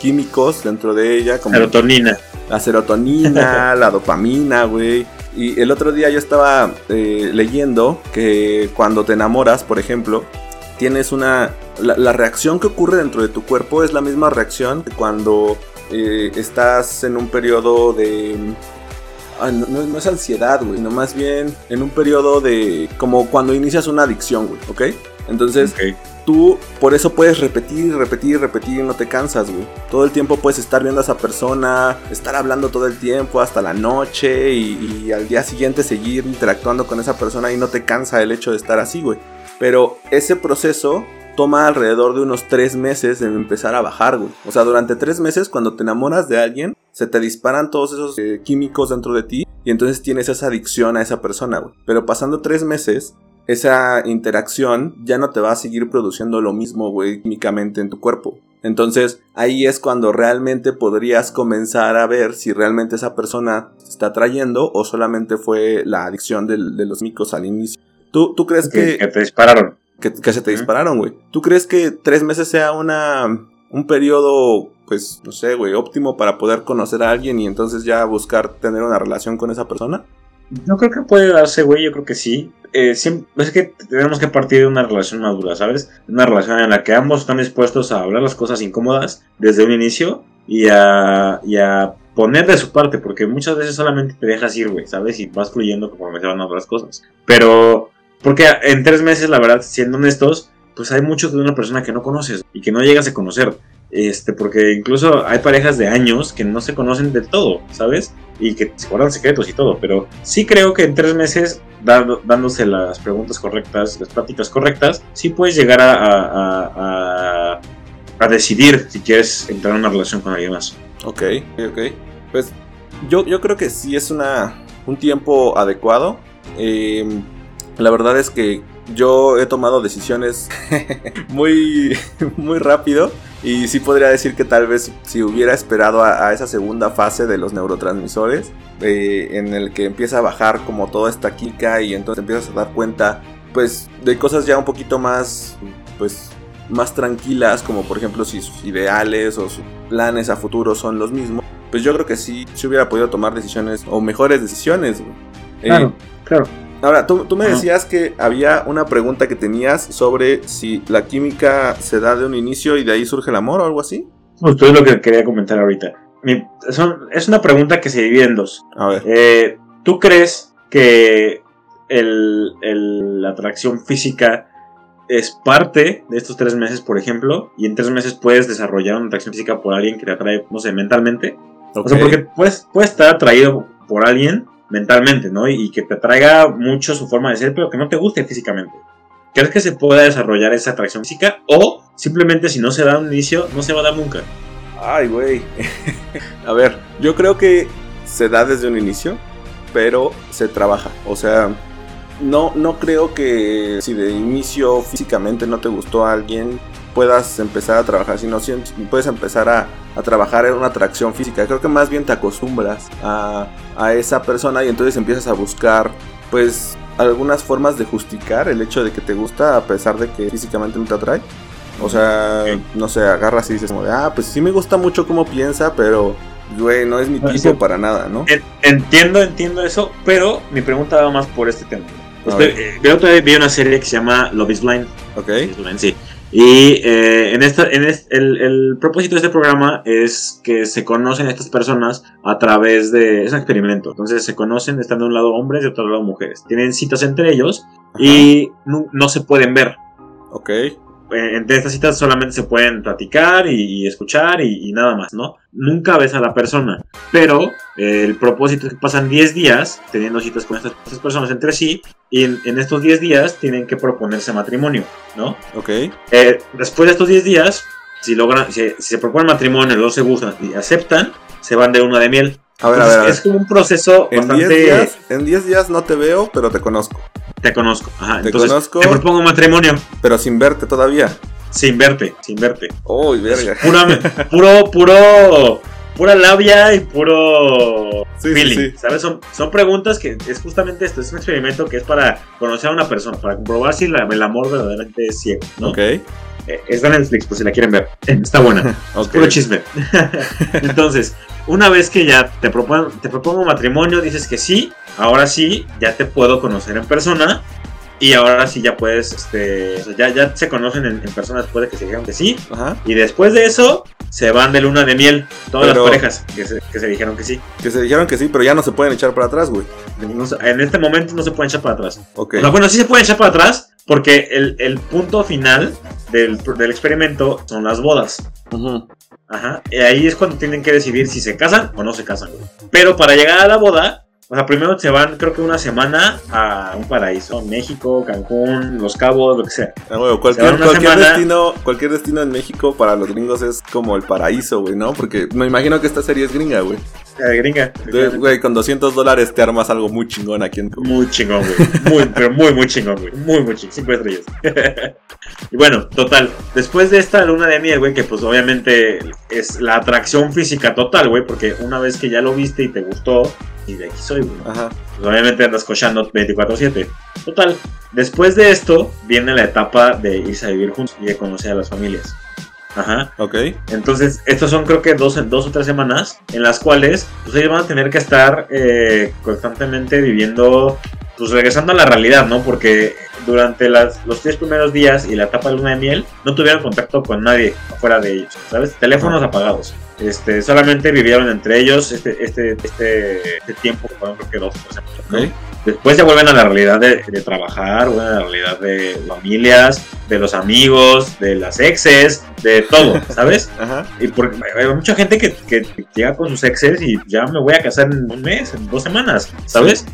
químicos dentro de ella, como Serotonina. la serotonina, [LAUGHS] la dopamina, güey. Y el otro día yo estaba eh, leyendo que cuando te enamoras, por ejemplo, tienes una... La, la reacción que ocurre dentro de tu cuerpo es la misma reacción que cuando eh, estás en un periodo de... ah, no, no- no es ansiedad, güey, no más bien en un periodo de... como cuando inicias una adicción, güey, ¿ok? Entonces, tú por eso puedes repetir repetir repetir y no te cansas, güey. Todo el tiempo puedes estar viendo a esa persona, estar hablando todo el tiempo hasta la noche y, y al día siguiente seguir interactuando con esa persona y no te cansa el hecho de estar así, güey. Pero ese proceso toma alrededor de unos tres meses en empezar a bajar, güey. O sea, durante tres meses cuando te enamoras de alguien, se te disparan todos esos eh, químicos dentro de ti y entonces tienes esa adicción a esa persona, güey. Pero pasando tres meses, esa interacción ya no te va a seguir produciendo lo mismo, güey, químicamente en tu cuerpo. Entonces ahí es cuando realmente podrías comenzar a ver si realmente esa persona te está atrayendo o solamente fue la adicción de los micos al inicio. ¿Tú, tú crees que... que te dispararon. Que, que se te dispararon, güey. ¿Tú crees que tres meses sea una un periodo, pues, no sé, güey, óptimo para poder conocer a alguien y entonces ya buscar tener una relación con esa persona? Yo creo que puede darse, güey, yo creo que sí. Eh, siempre, es que tenemos que partir de una relación madura, ¿sabes? Una relación en la que ambos están dispuestos a hablar las cosas incómodas desde un inicio y a, y a poner de su parte, porque muchas veces solamente te dejas ir, güey, ¿sabes? Y vas fluyendo conforme se van dando las cosas. Pero, porque en tres meses, la verdad, siendo honestos, pues hay mucho de una persona que no conoces y que no llegas a conocer. Este, porque incluso hay parejas de años que no se conocen del todo, ¿sabes? Y que se guardan secretos y todo. Pero sí creo que en tres meses, dando- dándose las preguntas correctas, las prácticas correctas, sí puedes llegar a, a- a- decidir si quieres entrar en una relación con alguien más. Ok, ok. Pues yo, yo creo que sí es una, un tiempo adecuado. Eh, la verdad es que yo he tomado decisiones [LAUGHS] muy, muy rápido. Y sí podría decir que tal vez si hubiera esperado a, a esa segunda fase de los neurotransmisores, eh, en el que empieza a bajar como toda esta química y entonces empiezas a dar cuenta, pues, de cosas ya un poquito más, pues, más tranquilas, como por ejemplo si sus ideales o sus planes a futuro son los mismos, pues yo creo que sí, sí hubiera podido tomar decisiones o mejores decisiones. Eh, claro. Ahora, tú, tú me decías que había una pregunta que tenías sobre si la química se da de un inicio y de ahí surge el amor o algo así. Justo es lo que quería comentar ahorita. Mi- son- es una pregunta que se divide en dos. A ver. Eh, ¿Tú crees que el- el- la atracción física es parte de estos tres meses, por ejemplo? Y en tres meses puedes desarrollar una atracción física por alguien que te atrae, no sé, mentalmente. O sea, porque puedes, puedes estar atraído por alguien mentalmente, ¿no? Y, que te atraiga mucho su forma de ser, pero que no te guste físicamente. ¿Crees que se pueda desarrollar esa atracción física? O simplemente si no se da un inicio, no se va a dar nunca. Ay, güey. [LAUGHS] a ver, yo creo que se da desde un inicio, pero se trabaja. O sea, no, no creo que si de inicio físicamente no te gustó a alguien, puedas empezar a trabajar, sino si puedes empezar a, a trabajar en una atracción física. Creo que más bien te acostumbras a, a esa persona y entonces empiezas a buscar, pues, algunas formas de justificar el hecho de que te gusta a pesar de que físicamente no te atrae. O sea, no sé, agarras y dices como de, ah, pues sí me gusta mucho cómo piensa, pero, güey, no es mi tipo sí. para nada, ¿no? En- Entiendo, entiendo eso, pero mi pregunta va más por este tema. Ver. eh, la otra vez vi una serie que se llama Love is Blind. Ok, Love is Blind, sí. Y eh, en esta, en el, el propósito de este programa es que se conocen estas personas a través de. Es un experimento. Entonces se conocen, están de un lado hombres y de otro lado mujeres. Tienen citas entre ellos y no, no se pueden ver. ok, Eh, entre estas citas solamente se pueden platicar y, y escuchar y, y nada más, ¿no? Nunca ves a la persona, pero eh, el propósito es que pasan 10 días teniendo citas con estas, estas personas entre sí y en, en estos 10 días tienen que proponerse matrimonio, ¿no? ok. Eh, después de estos 10 días, si logran, si, si se proponen matrimonio, los se gustan y aceptan, se van de luna de miel. A ver, a ver, a ver. Es como un proceso En 10 bastante... días, en 10 días no te veo, pero te conozco. Te conozco. Ajá, Te entonces conozco. te propongo matrimonio Pero sin verte todavía. sin verte, sin verte. Uy, verga. Pura, puro, puro, pura labia y puro Sí, sí, feeling, sí. ¿sabes? Son, son preguntas que es justamente esto, es un experimento que es para conocer a una persona, para comprobar si la- el amor verdaderamente es ciego, ¿no? Ok, Eh, en Netflix, por si la quieren ver. [LAUGHS] Está buena, [LAUGHS] ok. puro chisme. [LAUGHS] Entonces, una vez que ya te propongo, te propongo matrimonio, dices que sí, ahora sí, ya te puedo conocer en persona. Y ahora sí ya puedes, este, o sea, ya, ya se conocen en, en persona después de que se dijeron que sí. Ajá. Y después de eso, se van de luna de miel. Todas Pero- las parejas que se, que se dijeron que sí. Que se dijeron que sí, pero ya no se pueden echar para atrás, güey. No en este momento no se pueden echar para atrás. Ok. O sea, bueno, sí se pueden echar para atrás porque el, el punto final del, del experimento son las bodas. Ujú. Ajá. Y ahí es cuando tienen que decidir si se casan o no se casan. güey. Pero para llegar a la boda, o sea, primero se van, creo que una semana a un paraíso. México, Cancún, Los Cabos, lo que sea. Ah, güey, Se cualquier, semana. destino, cualquier destino en México para los gringos es como el paraíso, güey, ¿no? Porque me imagino que esta serie es gringa, güey. Eh, gringa. Entonces, güey, con 200 dólares te armas algo muy chingón aquí en Muy chingón, güey. Muy, pero muy, muy chingón, güey. Muy, muy chingón. Cinco estrellas. [LAUGHS] y bueno, total. Después de esta luna de miel, güey, que pues obviamente es la atracción física total, güey, porque una vez que ya lo viste y te gustó, y de aquí soy, güey. Ajá. Pues obviamente andas cochando 24-7. Total, después de esto viene la etapa de irse a vivir juntos y de conocer a las familias. Ajá. Ok. Entonces, estos son creo que dos, dos o tres semanas en las cuales pues, ellos van a tener que estar eh, constantemente viviendo, pues regresando a la realidad, ¿no? Porque durante las, los tres primeros días y la etapa de luna de miel no tuvieron contacto con nadie afuera de ellos, ¿sabes? Teléfonos apagados. Este, solamente vivieron entre ellos este, este, este, este tiempo fueron creo que dos o tres semanas, ¿no? Ok. Después ya vuelven a la realidad de, de trabajar, vuelven a la realidad de familias, de los amigos, de las exes, de todo, [LAUGHS] ¿sabes? Ajá. Y porque hay mucha gente que, que llega con sus exes y ya me voy a casar en un mes, en dos semanas, ¿sabes?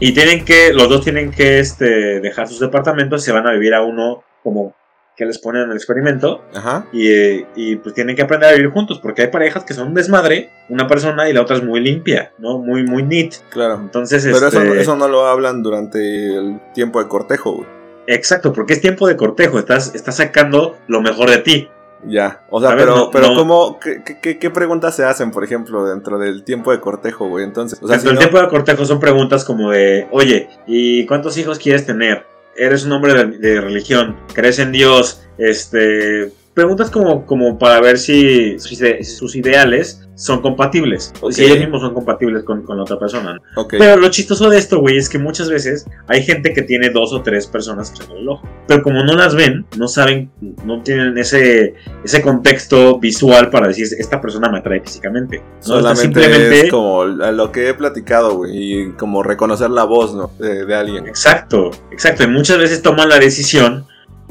Y tienen que, los dos tienen que este, dejar sus departamentos y se van a vivir a uno como que les ponen en el experimento Ajá. y, eh, y pues tienen que aprender a vivir juntos porque hay parejas que son un desmadre, una persona y la otra es muy limpia, ¿no? Muy, muy neat. Claro. Entonces, Pero eso, este, eso no lo hablan durante el tiempo de cortejo, güey. exacto, porque es tiempo de cortejo, estás, estás sacando lo mejor de ti. Ya. O sea, pero, no- pero no- ¿cómo, qué, qué- qué, qué preguntas se hacen, por ejemplo, dentro del tiempo de cortejo, güey? Entonces, o sea, Dentro si del no- tiempo de cortejo son preguntas como de, oye, ¿y cuántos hijos quieres tener? ¿Eres un hombre de, religión? ¿Crees en Dios? Este, preguntas como, como para ver si, si se- si sus ideales son compatibles. O si ellos mismos son compatibles con, con la otra persona. Pero lo chistoso de esto, güey, es que muchas veces hay gente que tiene dos o tres personas echando el ojo. Pero como no las ven, no saben, no tienen ese, ese contexto visual para decir, esta persona me atrae físicamente. ¿no? Solamente es como lo que he platicado, güey, y como reconocer la voz, ¿no? De, de alguien. Exacto, exacto. Y muchas veces toman la decisión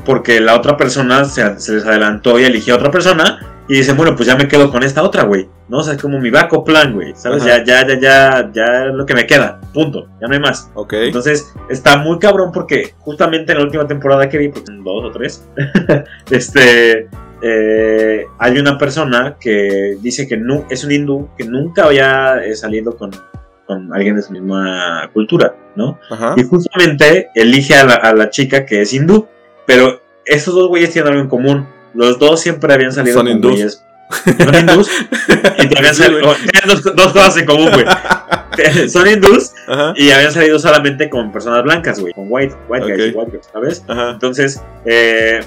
porque la otra persona se, se les adelantó y eligió a otra persona y dicen, bueno, pues ya me quedo con esta otra, güey. ¿No? O sea, es como mi backup plan, güey. ¿Sabes? Ajá. Ya, ya, ya, ya, ya es lo que me queda. Punto. Ya no hay más. Ok. Entonces, está muy cabrón porque justamente en la última temporada que vi, son dos o tres, [LAUGHS] este, eh, hay una persona que dice que es un hindú que nunca había eh, salido con, con alguien de su misma cultura, ¿no? Ajá. Y justamente elige a la, a la chica que es hindú, pero estos dos güeyes tienen algo en común. Los dos siempre habían salido Son con hindús. güeyes- Son hindús [LAUGHS] y te habían salido- tienen [LAUGHS] dos, dos cosas en común, güey. [LAUGHS] Son hindús Ajá. y habían salido solamente con personas blancas, güey. Con white, white guys, Ok. white girls, ¿sabes? Ajá. Entonces, eh,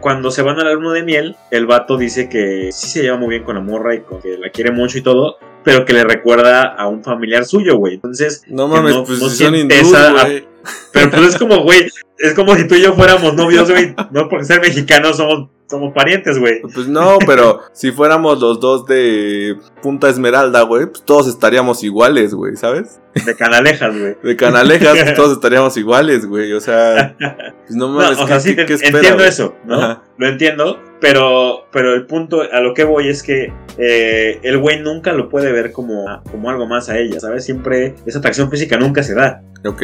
cuando se van a la luna de miel, el vato dice que sí se lleva muy bien con la morra y con que la quiere mucho y todo, pero que le recuerda a un familiar suyo, güey. Entonces, No mames, no- pues no si son esa- güey. pero pues es como, güey, es como si tú y yo fuéramos novios, güey. No porque ser mexicanos somos, somos parientes, güey. Pues no, pero si fuéramos los dos de Punta Esmeralda, güey, pues todos estaríamos iguales, güey, ¿sabes? De canalejas, güey. De Canalejas, pues [LAUGHS] todos estaríamos iguales, güey. O sea, pues no No, mames, o ¿qué- sea, sí, qué- te- qué espera, entiendo eso, ¿no? Ajá. Lo entiendo, pero, pero el punto a lo que voy es que eh, el güey nunca lo puede ver como, como algo más a ella, ¿sabes? Siempre esa atracción física nunca se da. Ok.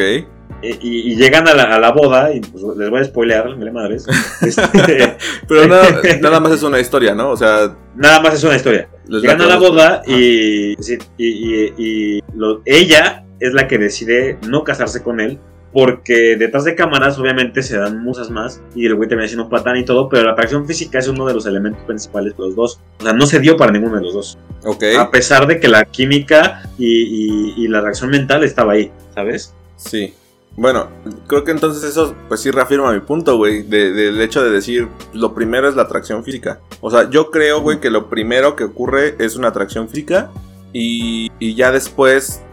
Y, y llegan a la, a la boda, y pues les voy a spoilear, me madres. [LAUGHS] Este, [LAUGHS] Pero nada, [LAUGHS] nada más es una historia, ¿no? O sea, nada más es una historia. Llegan a la boda y, y, y- y lo- ella es la que decide no casarse con él. Porque detrás de cámaras, obviamente, se dan musas más. Y el güey termina siendo un patán y todo. Pero la atracción física es uno de los elementos principales de los dos. O sea, no se dio para ninguno de los dos. Ok. A pesar de que la química y, y- y la reacción mental estaba ahí, ¿sabes? Sí. Bueno, creo que entonces eso, pues sí reafirma mi punto, güey, de- del hecho de decir, lo primero es la atracción física. O sea, yo creo, güey, que lo primero que ocurre es una atracción física y, y ya después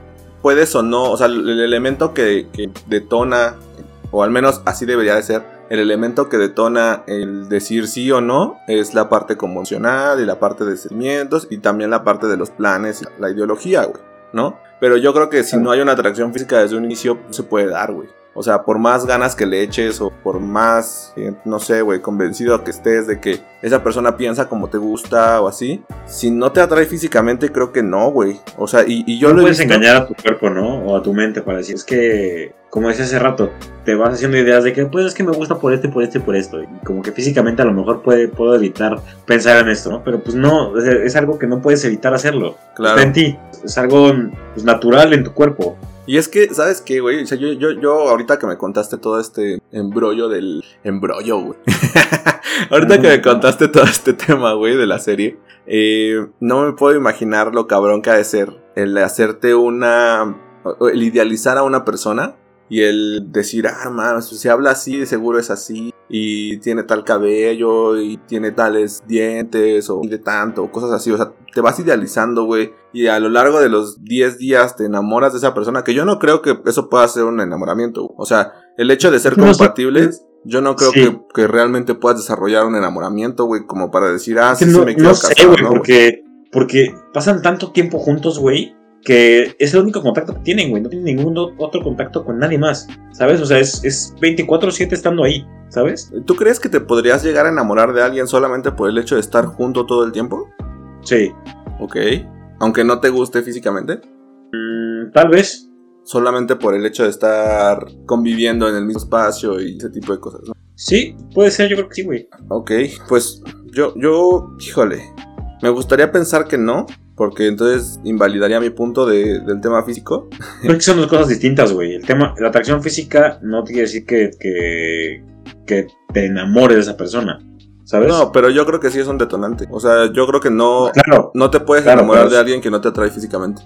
puedes o no, o sea, el, el elemento que, que detona, o al menos así debería de ser, el elemento que detona el decir sí o no es la parte convencional y la parte de sentimientos y también la parte de los planes y la ideología, güey, ¿no? Pero yo creo que si no hay una atracción física desde un inicio, se puede dar, güey. O sea, por más ganas que le eches o por más, eh, no sé, güey, convencido que estés de que esa persona piensa como te gusta o así, si no te atrae físicamente, creo que no, güey. O sea, y, y yo no lo puedes visto- engañar a tu cuerpo, ¿no? O a tu mente para decir, es que, como decía hace rato, te vas haciendo ideas de que, pues es que me gusta por este, por este, por esto. Y como que físicamente a lo mejor puede, puedo evitar pensar en esto, ¿no? Pero pues no, es, es algo que no puedes evitar hacerlo. Claro. Está en ti. Es algo pues, natural en tu cuerpo. Y es que, ¿sabes qué, güey? O sea, yo, yo, yo ahorita que me contaste todo este embrollo del... Embrollo, güey. [LAUGHS] ahorita que me contaste todo este tema, güey, de la serie, eh, no me puedo imaginar lo cabrón que ha de ser el hacerte una, el idealizar a una persona y el decir, ah, man, si habla así, seguro es así, y tiene tal cabello, y tiene tales dientes, o de tanto, o cosas así, o sea, te vas idealizando, güey, y a lo largo de los 10 días te enamoras de esa persona, que yo no creo que eso pueda ser un enamoramiento, o sea, el hecho de ser No sé. compatibles, yo no creo Sí. que, que realmente puedas desarrollar un enamoramiento, güey, como para decir, ah, sí, sí me quiero no sé, casar, güey, ¿no, porque, porque pasan tanto tiempo juntos, güey, que es el único contacto que tienen, güey. No tienen ningún otro contacto con nadie más, ¿sabes? O sea, es, es 24-7 estando ahí, ¿sabes? ¿Tú crees que te podrías llegar a enamorar de alguien solamente por el hecho de estar junto todo el tiempo? Sí. Ok. Aunque no te guste físicamente. Mm, tal vez. Solamente por el hecho de estar conviviendo en el mismo espacio y ese tipo de cosas. ¿no? Sí, puede ser, yo creo que sí, güey. Ok, pues yo, yo, híjole. Me gustaría pensar que no. Porque entonces invalidaría mi punto de- del tema físico. Creo que son dos cosas distintas, güey. El tema, la atracción física no quiere decir que, que, que te enamores de esa persona, ¿sabes? No, pero yo creo que sí es un detonante. O sea, yo creo que no, claro. no te puedes Claro, enamorar de alguien que no te atrae físicamente.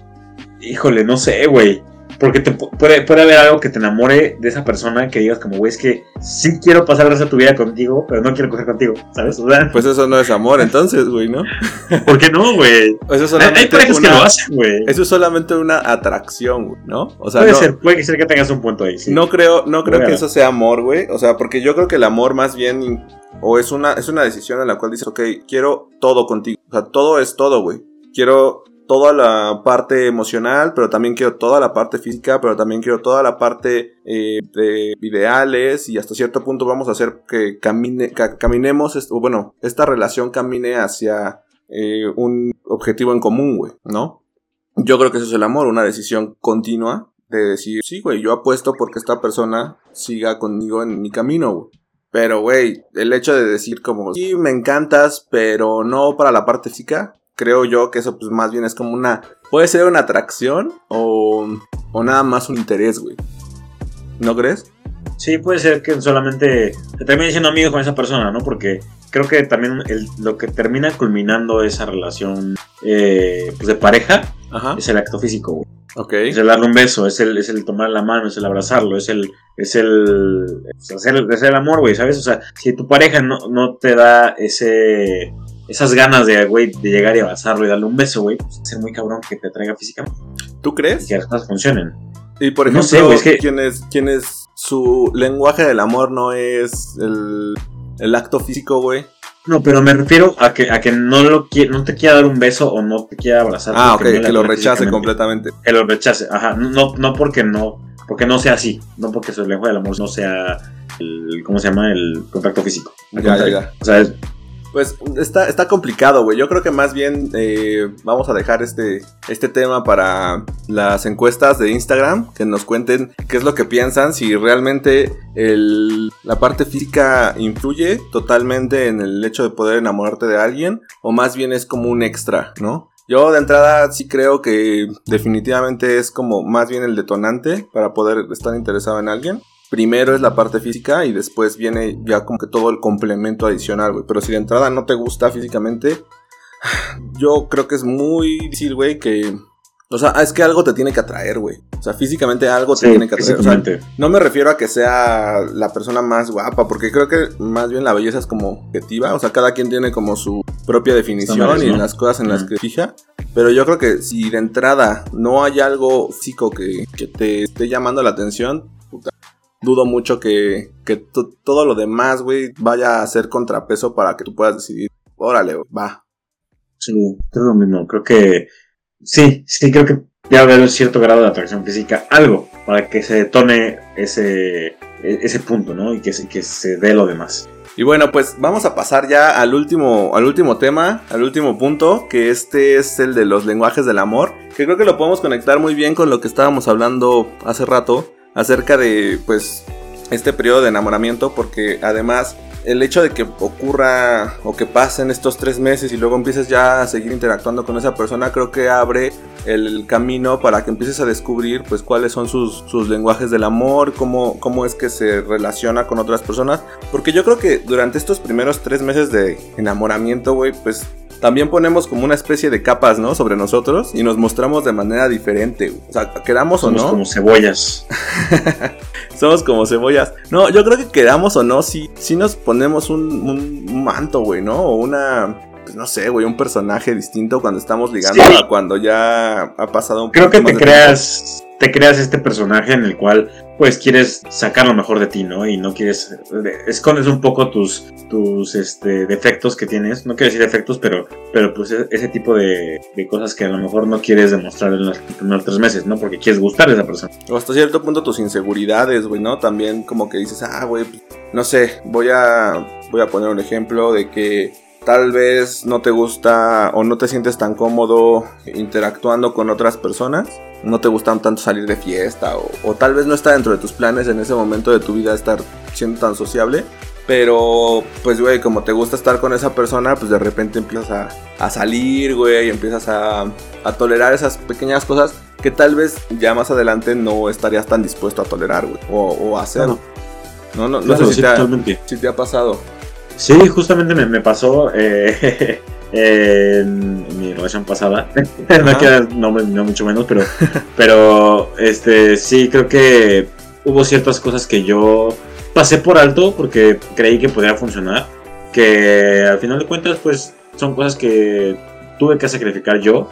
Híjole, no sé, güey. Porque te pu- puede, puede haber algo que te enamore de esa persona que digas como, güey, es que sí quiero pasar el resto de tu vida contigo, pero no quiero coger contigo, ¿sabes? O sea, Pues eso no es amor entonces, güey, ¿no? [LAUGHS] ¿por qué no, güey? Eso es Hay, solamente parejas que lo hacen, güey. Eso es solamente una atracción, güey, ¿no? O sea, Puede no, ser, puede ser que tengas un punto ahí, sí. no creo, no creo Bueno. que eso sea amor, güey. O sea, porque yo creo que el amor más bien o es una es una decisión en la cual dices, ok, quiero todo contigo. O sea, todo es todo, güey. Quiero toda la parte emocional, pero también quiero toda la parte física, pero también quiero toda la parte eh, de ideales y hasta cierto punto vamos a hacer que camine, ca- caminemos, bueno, esta relación camine hacia eh, un objetivo en común, güey, ¿no? Yo creo que eso es el amor, una decisión continua de decir, sí, güey, yo apuesto porque esta persona siga conmigo en mi camino, güey. Pero, güey, el hecho de decir como, sí, me encantas, pero no para la parte física, creo yo que eso pues más bien es como una, puede ser una atracción o, o nada más un interés, güey. ¿No crees? Sí, puede ser que solamente te termines siendo amigo con esa persona, ¿no? Porque creo que también el- lo que termina culminando esa relación eh, pues de pareja Ajá. es el acto físico, güey. Ok. Es el darle un beso, es el, es el tomar la mano, es el abrazarlo, es el, es el, es hacer, es el amor, güey, ¿sabes? O sea, si tu pareja no, no te da ese, esas ganas de, güey, de llegar y abrazarlo y darle un beso, güey, pues ser muy cabrón que te atraiga físicamente ¿Tú y crees? que las cosas funcionen. Y por No ejemplo, sé, güey, es que- ¿quién, es, quién es su lenguaje del amor no es el, el acto físico, güey? No, pero me refiero a que, a que no, lo no te quiera dar un beso o no te quiera abrazar. Ah, ok, no que lo rechace completamente. Que lo rechace, ajá. No, no porque no, porque no sea así, no porque su lenguaje del amor no sea el, ¿cómo se llama? El contacto físico. Ya, ya. O sea, Pues está, está complicado, güey. Yo creo que más bien eh, vamos a dejar este, este tema para las encuestas de Instagram, que nos cuenten qué es lo que piensan, si realmente el- la parte física influye totalmente en el hecho de poder enamorarte de alguien, o más bien es como un extra, ¿no? Yo de entrada sí creo que definitivamente es como más bien el detonante para poder estar interesado en alguien. Primero es la parte física y después viene ya como que todo el complemento adicional, güey. Pero si de entrada no te gusta físicamente, [SIGHS] yo creo que es muy difícil, güey, que... O sea, es que algo te tiene que atraer, güey. O sea, físicamente algo te tiene que atraer. O sea, físicamente. no me refiero a que sea la persona más guapa, porque creo que más bien la belleza es como objetiva. O sea, cada quien tiene como su propia definición Estándares, y ¿no? las cosas en las que fija. Pero yo creo que si de entrada no hay algo físico que, que te esté llamando la atención, dudo mucho que, que to- todo lo demás, güey, vaya a ser contrapeso para que tú puedas decidir, órale, va. Sí, lo mismo. Creo que sí, sí, creo que debe haber un cierto grado de atracción física, algo, para que se detone ese, e- ese punto, ¿no? Y que se, que se dé lo demás. Y bueno, pues vamos a pasar ya al último, al último tema, al último punto, que este es el de los lenguajes del amor, que creo que lo podemos conectar muy bien con lo que estábamos hablando hace rato, acerca de, pues, este periodo de enamoramiento, porque además el hecho de que ocurra o que pasen estos tres meses y luego empieces ya a seguir interactuando con esa persona, creo que abre el camino para que empieces a descubrir pues cuáles son sus, sus lenguajes del amor, cómo, cómo es que se relaciona con otras personas. Porque yo creo que durante estos primeros tres meses de enamoramiento, güey, pues también ponemos como una especie de capas, ¿no? Sobre nosotros y nos mostramos de manera diferente. O sea, queramos o Somos no. como cebollas. [LAUGHS] Somos como cebollas. No, yo creo que quedamos o no, sí, sí nos ponemos un manto, güey, ¿no? O una, pues no sé, güey, un personaje distinto cuando estamos ligando Sí. a cuando ya ha pasado un Creo que te creas, te creas este personaje en el cual pues quieres sacar lo mejor de ti, ¿no? Y no quieres, escondes un poco tus, tus este, defectos que tienes. No quiero decir defectos, pero, pero pues e- ese tipo de, de cosas que a lo mejor no quieres demostrar en los primeros tres meses, ¿no? Porque quieres gustar a esa persona. O hasta cierto punto tus inseguridades, güey, ¿no? También como que dices, ah, güey, pues, no sé, voy a, voy a poner un ejemplo de que tal vez no te gusta o no te sientes tan cómodo interactuando con otras personas. No te gusta tanto salir de fiesta o, o tal vez no está dentro de tus planes en ese momento de tu vida estar siendo tan sociable. Pero, pues, güey, como te gusta estar con esa persona, pues de repente empiezas a, a salir, güey, y empiezas a, a tolerar esas pequeñas cosas que tal vez ya más adelante no estarías tan dispuesto a tolerar, güey, o, o a hacer. No, no, no Claro, sé si, sí, te ha, si te ha pasado. Sí, justamente me, me pasó eh, [LAUGHS] en, mi relación pasada. [LAUGHS] no nombres, no mucho menos, pero, pero este, sí, creo que hubo ciertas cosas que yo pasé por alto porque creí que podría funcionar. Que al final de cuentas, pues son cosas que tuve que sacrificar yo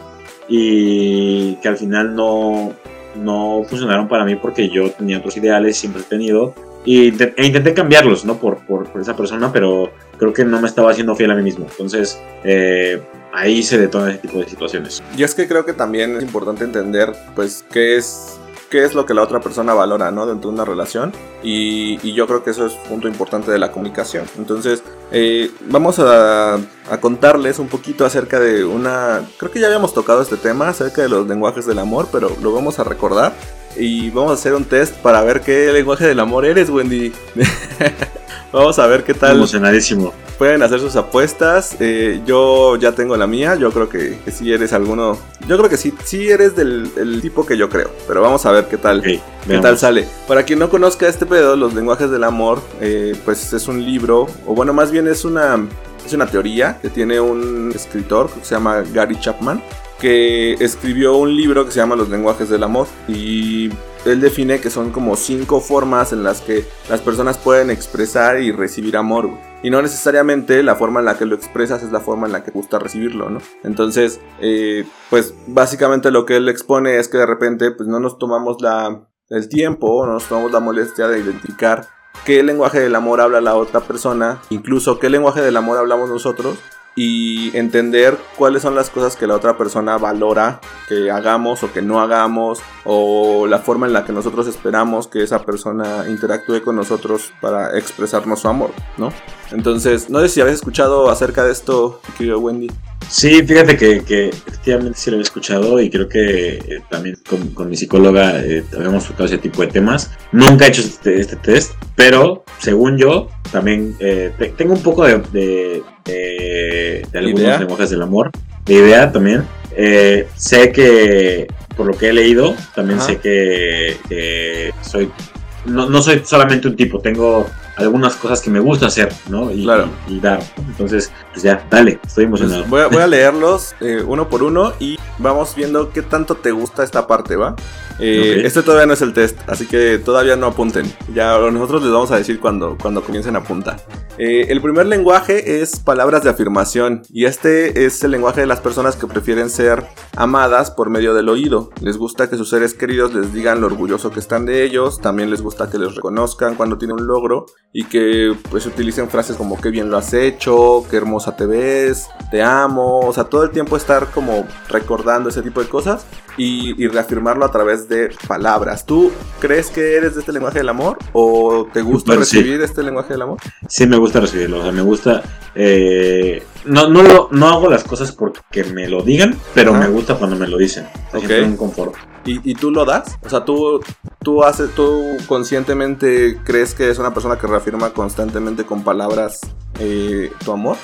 y que al final no, no funcionaron para mí porque yo tenía otros ideales, siempre he tenido. E intenté cambiarlos, ¿no? Por, por, por esa persona, pero creo que no me estaba haciendo fiel a mí mismo. Entonces, eh, ahí se detona ese tipo de situaciones. Y es que creo que también es importante entender, pues, qué es, qué es lo que la otra persona valora, ¿no? Dentro de una relación. Y, yo creo que eso es un punto importante de la comunicación. Entonces, eh, vamos a, a contarles un poquito acerca de una... Creo que ya habíamos tocado este tema, acerca de los lenguajes del amor, pero lo vamos a recordar. Y vamos a hacer un test para ver qué lenguaje del amor eres, Wendy. [LAUGHS] vamos a ver qué tal. Emocionadísimo. Pueden hacer sus apuestas. eh, yo ya tengo la mía. Yo creo que, que sí eres alguno. Yo creo que sí, sí eres del el tipo que yo creo. Pero vamos a ver qué tal. ¿Qué veamos. tal sale? Para quien no conozca este pedo, Los lenguajes del amor, eh, pues es un libro, o bueno, más bien es una, es una teoría que tiene un escritor que se llama Gary Chapman, que escribió un libro que se llama Los lenguajes del amor. Y él define que son como cinco formas en las que las personas pueden expresar y recibir amor. Y no necesariamente la forma en la que lo expresas es la forma en la que gusta recibirlo, ¿no? Entonces, eh, pues básicamente lo que él expone es que de repente pues no nos tomamos la, el tiempo, no nos tomamos la molestia de identificar qué lenguaje del amor habla la otra persona, incluso qué lenguaje del amor hablamos nosotros y entender cuáles son las cosas que la otra persona valora que hagamos o que no hagamos o la forma en la que nosotros esperamos que esa persona interactúe con nosotros para expresarnos su amor, ¿no? Entonces, no sé si habéis escuchado acerca de esto, querido Wendy. Sí, fíjate que, que efectivamente sí lo había escuchado y creo que eh, también con, mi psicóloga eh, habíamos tocado ese tipo de temas. Nunca he hecho este, este test, pero según yo, también eh, te- tengo un poco de, de- de algunos ¿Idea? lenguajes del amor, de idea también. Eh, sé que, por lo que he leído, también Ajá. sé que, que soy... No, no soy solamente un tipo, tengo algunas cosas que me gusta hacer, ¿no? Y, Claro. y, y dar. Entonces, pues ya, dale, estoy Pues emocionado. voy, a, voy a [LAUGHS] leerlos eh, uno por uno y vamos viendo qué tanto te gusta esta parte, ¿va? Eh. Este todavía no es el test, así que todavía no apunten. Ya nosotros les vamos a decir cuando, cuando comiencen a apuntar. Eh, el primer lenguaje es palabras de afirmación y este es el lenguaje de las personas que prefieren ser amadas por medio del oído. Les gusta que sus seres queridos les digan lo orgulloso que están de ellos, también les gusta que les reconozcan cuando tienen un logro y que pues utilicen frases como qué bien lo has hecho, qué hermosa te ves, te amo, o sea, todo el tiempo estar como recordando ese tipo de cosas y, y reafirmarlo a través de palabras. ¿Tú crees que eres de este lenguaje del amor o te gusta Bueno, sí. recibir este lenguaje del amor? Sí, me gusta recibirlo. O sea, me gusta. eh, no, no, lo, no hago las cosas porque me lo digan, pero Ajá. me gusta cuando me lo dicen. O sea, Ok. siento un confort. ¿Y, y tú lo das? O sea, tú, tú haces, tú conscientemente crees que es una persona que reafirma constantemente con palabras eh, tu amor.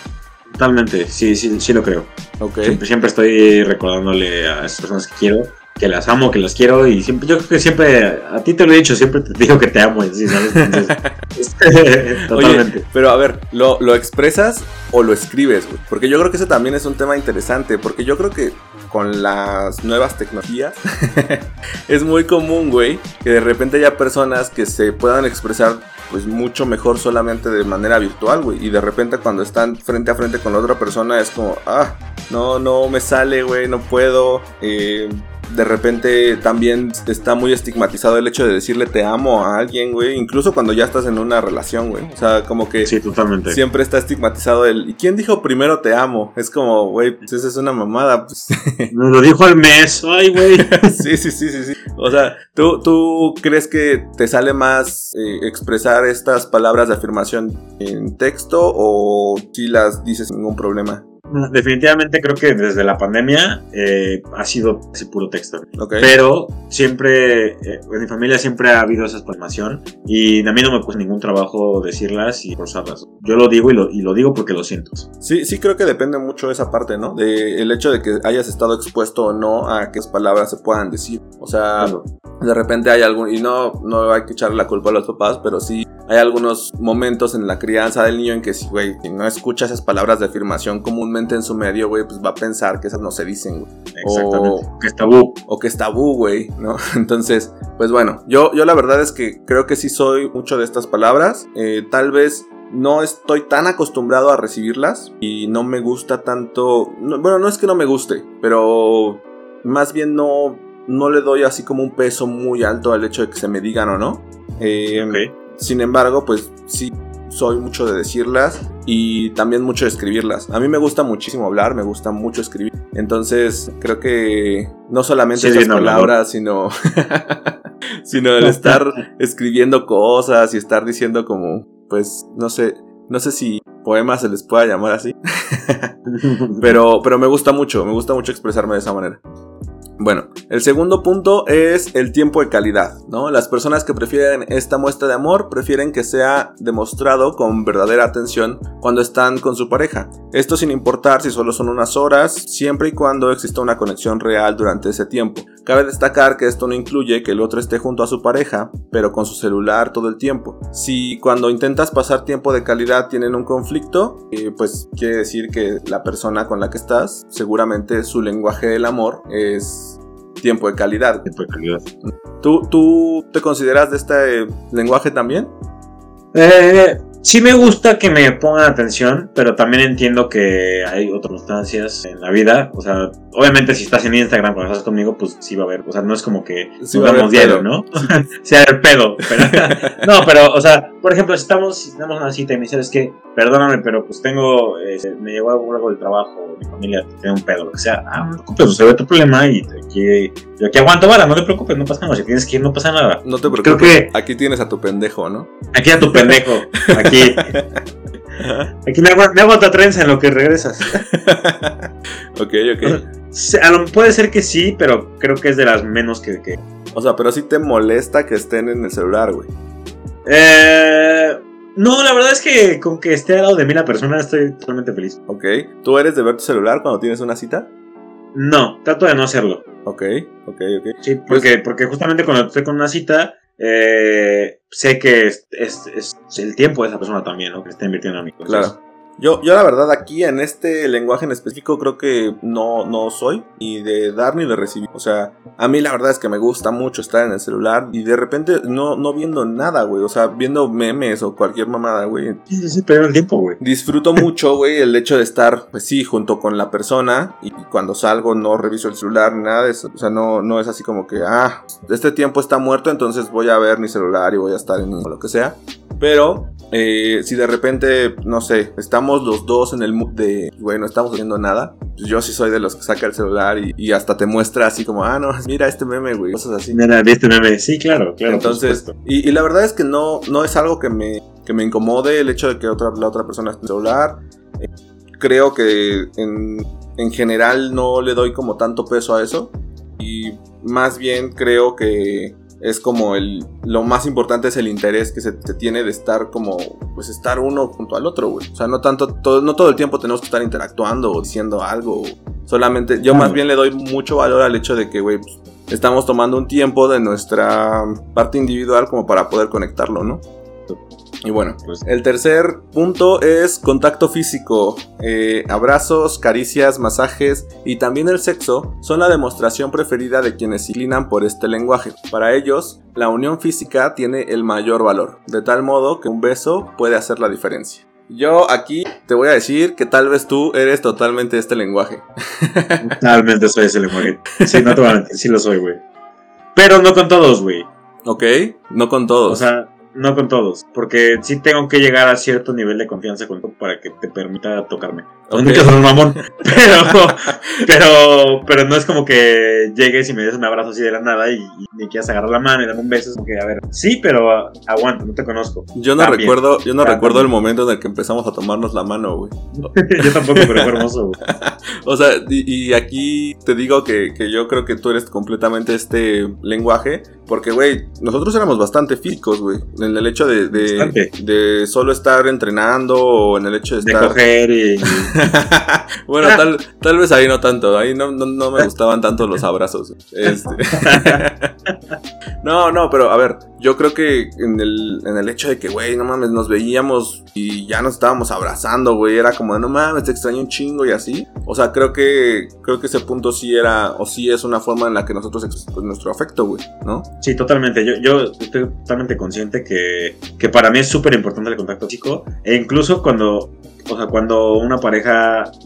Totalmente, sí, sí, sí lo creo. Ok. Siempre, siempre estoy recordándole a esas personas que quiero que las amo, que las quiero y siempre, yo creo que siempre, a ti te lo he dicho, siempre te digo que te amo, y así, ¿sabes? Entonces, [LAUGHS] totalmente. Oye, pero a ver, ¿lo, ¿lo expresas o lo escribes, güey? Porque yo creo que ese también es un tema interesante, porque yo creo que con las nuevas tecnologías [LAUGHS] es muy común, güey, que de repente haya personas que se puedan expresar pues mucho mejor solamente de manera virtual, güey, y de repente cuando están frente a frente con la otra persona es como, ah, no, no me sale, güey, no puedo, eh, de repente también está muy estigmatizado el hecho de decirle te amo a alguien, güey. Incluso cuando ya estás en una relación, güey. O sea, como que Sí, totalmente. siempre está estigmatizado el ¿y quién dijo primero te amo? Es como, güey, pues esa es una mamada. Pues. [LAUGHS] Nos lo dijo al mes, ay, güey. [LAUGHS] sí, sí, sí, sí, sí. O sea, ¿tú, tú crees que te sale más eh, expresar estas palabras de afirmación en texto o si las dices sin ningún problema? Definitivamente creo que desde la pandemia eh, ha sido ese puro texto. Ok. Pero siempre, eh, en mi familia siempre ha habido esa información y a mí no me cuesta ningún trabajo decirlas y forzarlas. Yo lo digo y lo, y lo digo porque lo siento. Sí, sí creo que depende mucho esa parte, ¿no? De el hecho de que hayas estado expuesto o no a que palabras se puedan decir. O sea, Claro. de repente hay algún, y no, no hay que echarle la culpa a los papás, pero sí hay algunos momentos en la crianza del niño en que si, güey, si no escucha esas palabras de afirmación comúnmente en su medio, güey, pues va a pensar que esas no se dicen, güey. Exactamente. O- Que es tabú. o que es tabú, güey, ¿no? [LAUGHS] Entonces, pues bueno, yo, yo la verdad es que creo que sí soy mucho de estas palabras. Eh, tal vez no estoy tan acostumbrado a recibirlas y no me gusta tanto. no- bueno, no es que no me guste, pero más bien no, no le doy así como un peso muy alto al hecho de que se me digan o no. Eh. Sin embargo, pues sí soy mucho de decirlas y también mucho de escribirlas. A mí me gusta muchísimo hablar, me gusta mucho escribir. Entonces, creo que no solamente Sí, hablador. palabras, sino [LAUGHS] sino el estar escribiendo cosas y estar diciendo como pues no sé, no sé si poemas se les pueda llamar así, [LAUGHS] pero pero me gusta mucho, me gusta mucho expresarme de esa manera. Bueno, el segundo punto es el tiempo de calidad, ¿no? Las personas que prefieren esta muestra de amor prefieren que sea demostrado con verdadera atención cuando están con su pareja. Esto sin importar si solo son unas horas, siempre y cuando exista una conexión real durante ese tiempo. Cabe destacar que esto no incluye que el otro esté junto a su pareja, pero con su celular todo el tiempo. Si cuando intentas pasar tiempo de calidad tienen un conflicto, eh, pues quiere decir que la persona con la que estás, seguramente su lenguaje del amor es tiempo de calidad. Tipo de calidad. ¿Tú, tú te consideras de este lenguaje también? Eh, sí me gusta que me pongan atención, pero también entiendo que hay otras circunstancias en la vida. O sea, obviamente si estás en Instagram cuando estás conmigo, pues sí va a haber. O sea, no es como que Sí nos diario. ¿no? sí [LAUGHS] va a haber pedo. Pero, [LAUGHS] no, pero, o sea, por ejemplo, si estamos, si tenemos una cita y me dices, es que, perdóname, pero pues tengo, eh, me llegó algo del trabajo, mi familia tiene un pedo, lo que sea. Ah, no te preocupes, resuelve tu problema y aquí, yo aquí aguanto vara, no te preocupes, no pasa nada. Si tienes que ir, no pasa nada. No te Creo preocupes. que- Aquí tienes a tu pendejo, ¿no? Aquí a tu [LAUGHS] pendejo, aquí. [LAUGHS] Aquí me hago, me otra trenza en lo que regresas. [LAUGHS] ok, ok. Se- a lo- puede ser que sí, pero creo que es de las menos que. que- O sea, pero sí te molesta que estén en el celular, güey. Eh, no, la verdad es que con que esté al lado de mí la persona estoy totalmente feliz. Ok. ¿Tú eres de ver tu celular cuando tienes una cita? No, trato de no hacerlo. Ok, ok, ok. Sí, porque, porque justamente cuando estoy con una cita, eh, sé que es, es- es el tiempo de esa persona también, ¿no? Que está invirtiendo en mí. Entonces, Claro. Yo, yo la verdad aquí en este lenguaje en específico creo que no, no soy ni de dar ni de recibir. O sea, a mí la verdad es que me gusta mucho estar en el celular y de repente no, no viendo nada, güey. O sea, viendo memes o cualquier mamada, güey. Sí, sí, sí, pero el tiempo, güey. Disfruto mucho, [LAUGHS] güey, el hecho de estar, pues sí, junto con la persona y cuando salgo no reviso el celular ni nada de eso. O sea, no, no es así como que, ah, este tiempo está muerto, entonces voy a ver mi celular y voy a estar en lo que sea. Pero, eh, si de repente, no sé, estamos los dos en el mood de, güey, no estamos haciendo nada, pues yo sí soy de los que saca el celular y, y hasta te muestra así como, ah, no, [LAUGHS] mira este meme, güey, cosas así. Mira, ¿viste meme? Sí, claro, claro. Entonces, y, y la verdad es que no, no es algo que me, que me incomode el hecho de que otra, la otra persona esté en el celular. Eh, creo que en, en general no le doy como tanto peso a eso. Y más bien creo que es como el lo más importante es el interés que se, tiene de estar como pues estar uno junto al otro, güey. O sea, no tanto todo, no todo el tiempo tenemos que estar interactuando o diciendo algo. Solamente yo más bien le doy mucho valor al hecho de que, güey, pues, estamos tomando un tiempo de nuestra parte individual como para poder conectarlo, ¿no? Y bueno, Pues- el tercer punto es contacto físico. Eh, abrazos, caricias, masajes y también el sexo son la demostración preferida de quienes se inclinan por este lenguaje. Para ellos, la unión física tiene el mayor valor, de tal modo que un beso puede hacer la diferencia. Yo aquí te voy a decir que tal vez tú eres totalmente este lenguaje. [LAUGHS] Totalmente soy ese lenguaje. Sí, no te voy a mentir, sí lo soy, güey. Pero no con todos, güey. ¿Ok? No con todos. O sea, no con todos. Porque sí tengo que llegar a cierto nivel de confianza con para que te permita tocarme. Un mamón. [LAUGHS] Pero, pero, pero no es como que llegues y me des un abrazo así de la nada y, y me quieras agarrar la mano y darme un beso. Es como que, a ver, sí, pero ah, aguanta, no te conozco. yo no También. recuerdo, yo no También. recuerdo el momento en el que empezamos a tomarnos la mano, güey. [LAUGHS] Yo tampoco, pero fue hermoso, güey. [LAUGHS] O sea, y, y aquí te digo que, que yo creo que tú eres completamente este lenguaje. Porque, güey, nosotros éramos bastante físicos, güey. En el hecho de, de, de solo estar entrenando o en el hecho de De estar. coger y. [LAUGHS] bueno, tal, tal vez ahí no tanto. Ahí no, no, no me gustaban tanto los abrazos. Este. [LAUGHS] no, no, pero a ver, yo creo que en el, en el hecho de que, güey, no mames, nos veíamos y ya nos estábamos abrazando, güey. Era como no mames, te extraño un chingo y así. O sea, creo que, creo que ese punto sí era, o sí es una forma en la que nosotros expresamos nuestro afecto, güey, ¿no? Sí, totalmente. Yo, yo estoy totalmente consciente que, que para mí es súper importante el contacto físico. E incluso cuando, o sea, cuando una pareja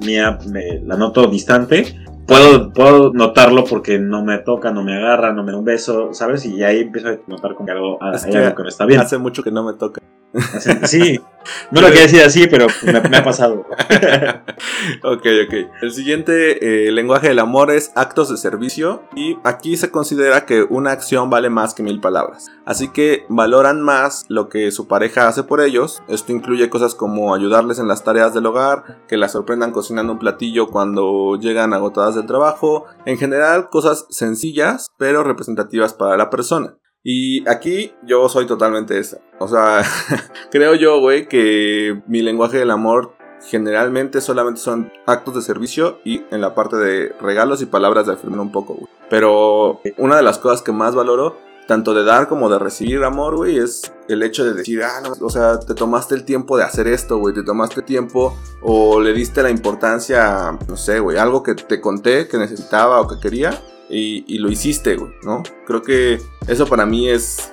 mía me la noto distante, puedo, puedo notarlo porque no me toca, no me agarra, no me da un beso, ¿sabes? Y ahí empiezo a notar como que algo, Es hay que algo que no está bien. Hace mucho que no me toca. Así- Sí, [LAUGHS] no lo quería decir así, pero me, me ha pasado. [LAUGHS] ok, ok. El siguiente eh, lenguaje del amor es actos de servicio y aquí se considera que una acción vale más que mil palabras. Así que valoran más lo que su pareja hace por ellos. Esto incluye cosas como ayudarles en las tareas del hogar, que las sorprendan cocinando un platillo cuando llegan agotadas del trabajo. En general, cosas sencillas pero representativas para la persona. Y aquí yo soy totalmente esa. O sea, [LAUGHS] creo yo, güey, que mi lenguaje del amor generalmente solamente son actos de servicio y en la parte de regalos y palabras de afirmar un poco, güey. Pero una de las cosas que más valoro, tanto de dar como de recibir amor, güey, es el hecho de decir, ah, no, o sea, te tomaste el tiempo de hacer esto, güey, te tomaste tiempo o le diste la importancia, no sé, güey, algo que te conté que necesitaba o que quería y, lo hiciste, güey, ¿no? Creo que eso para mí es,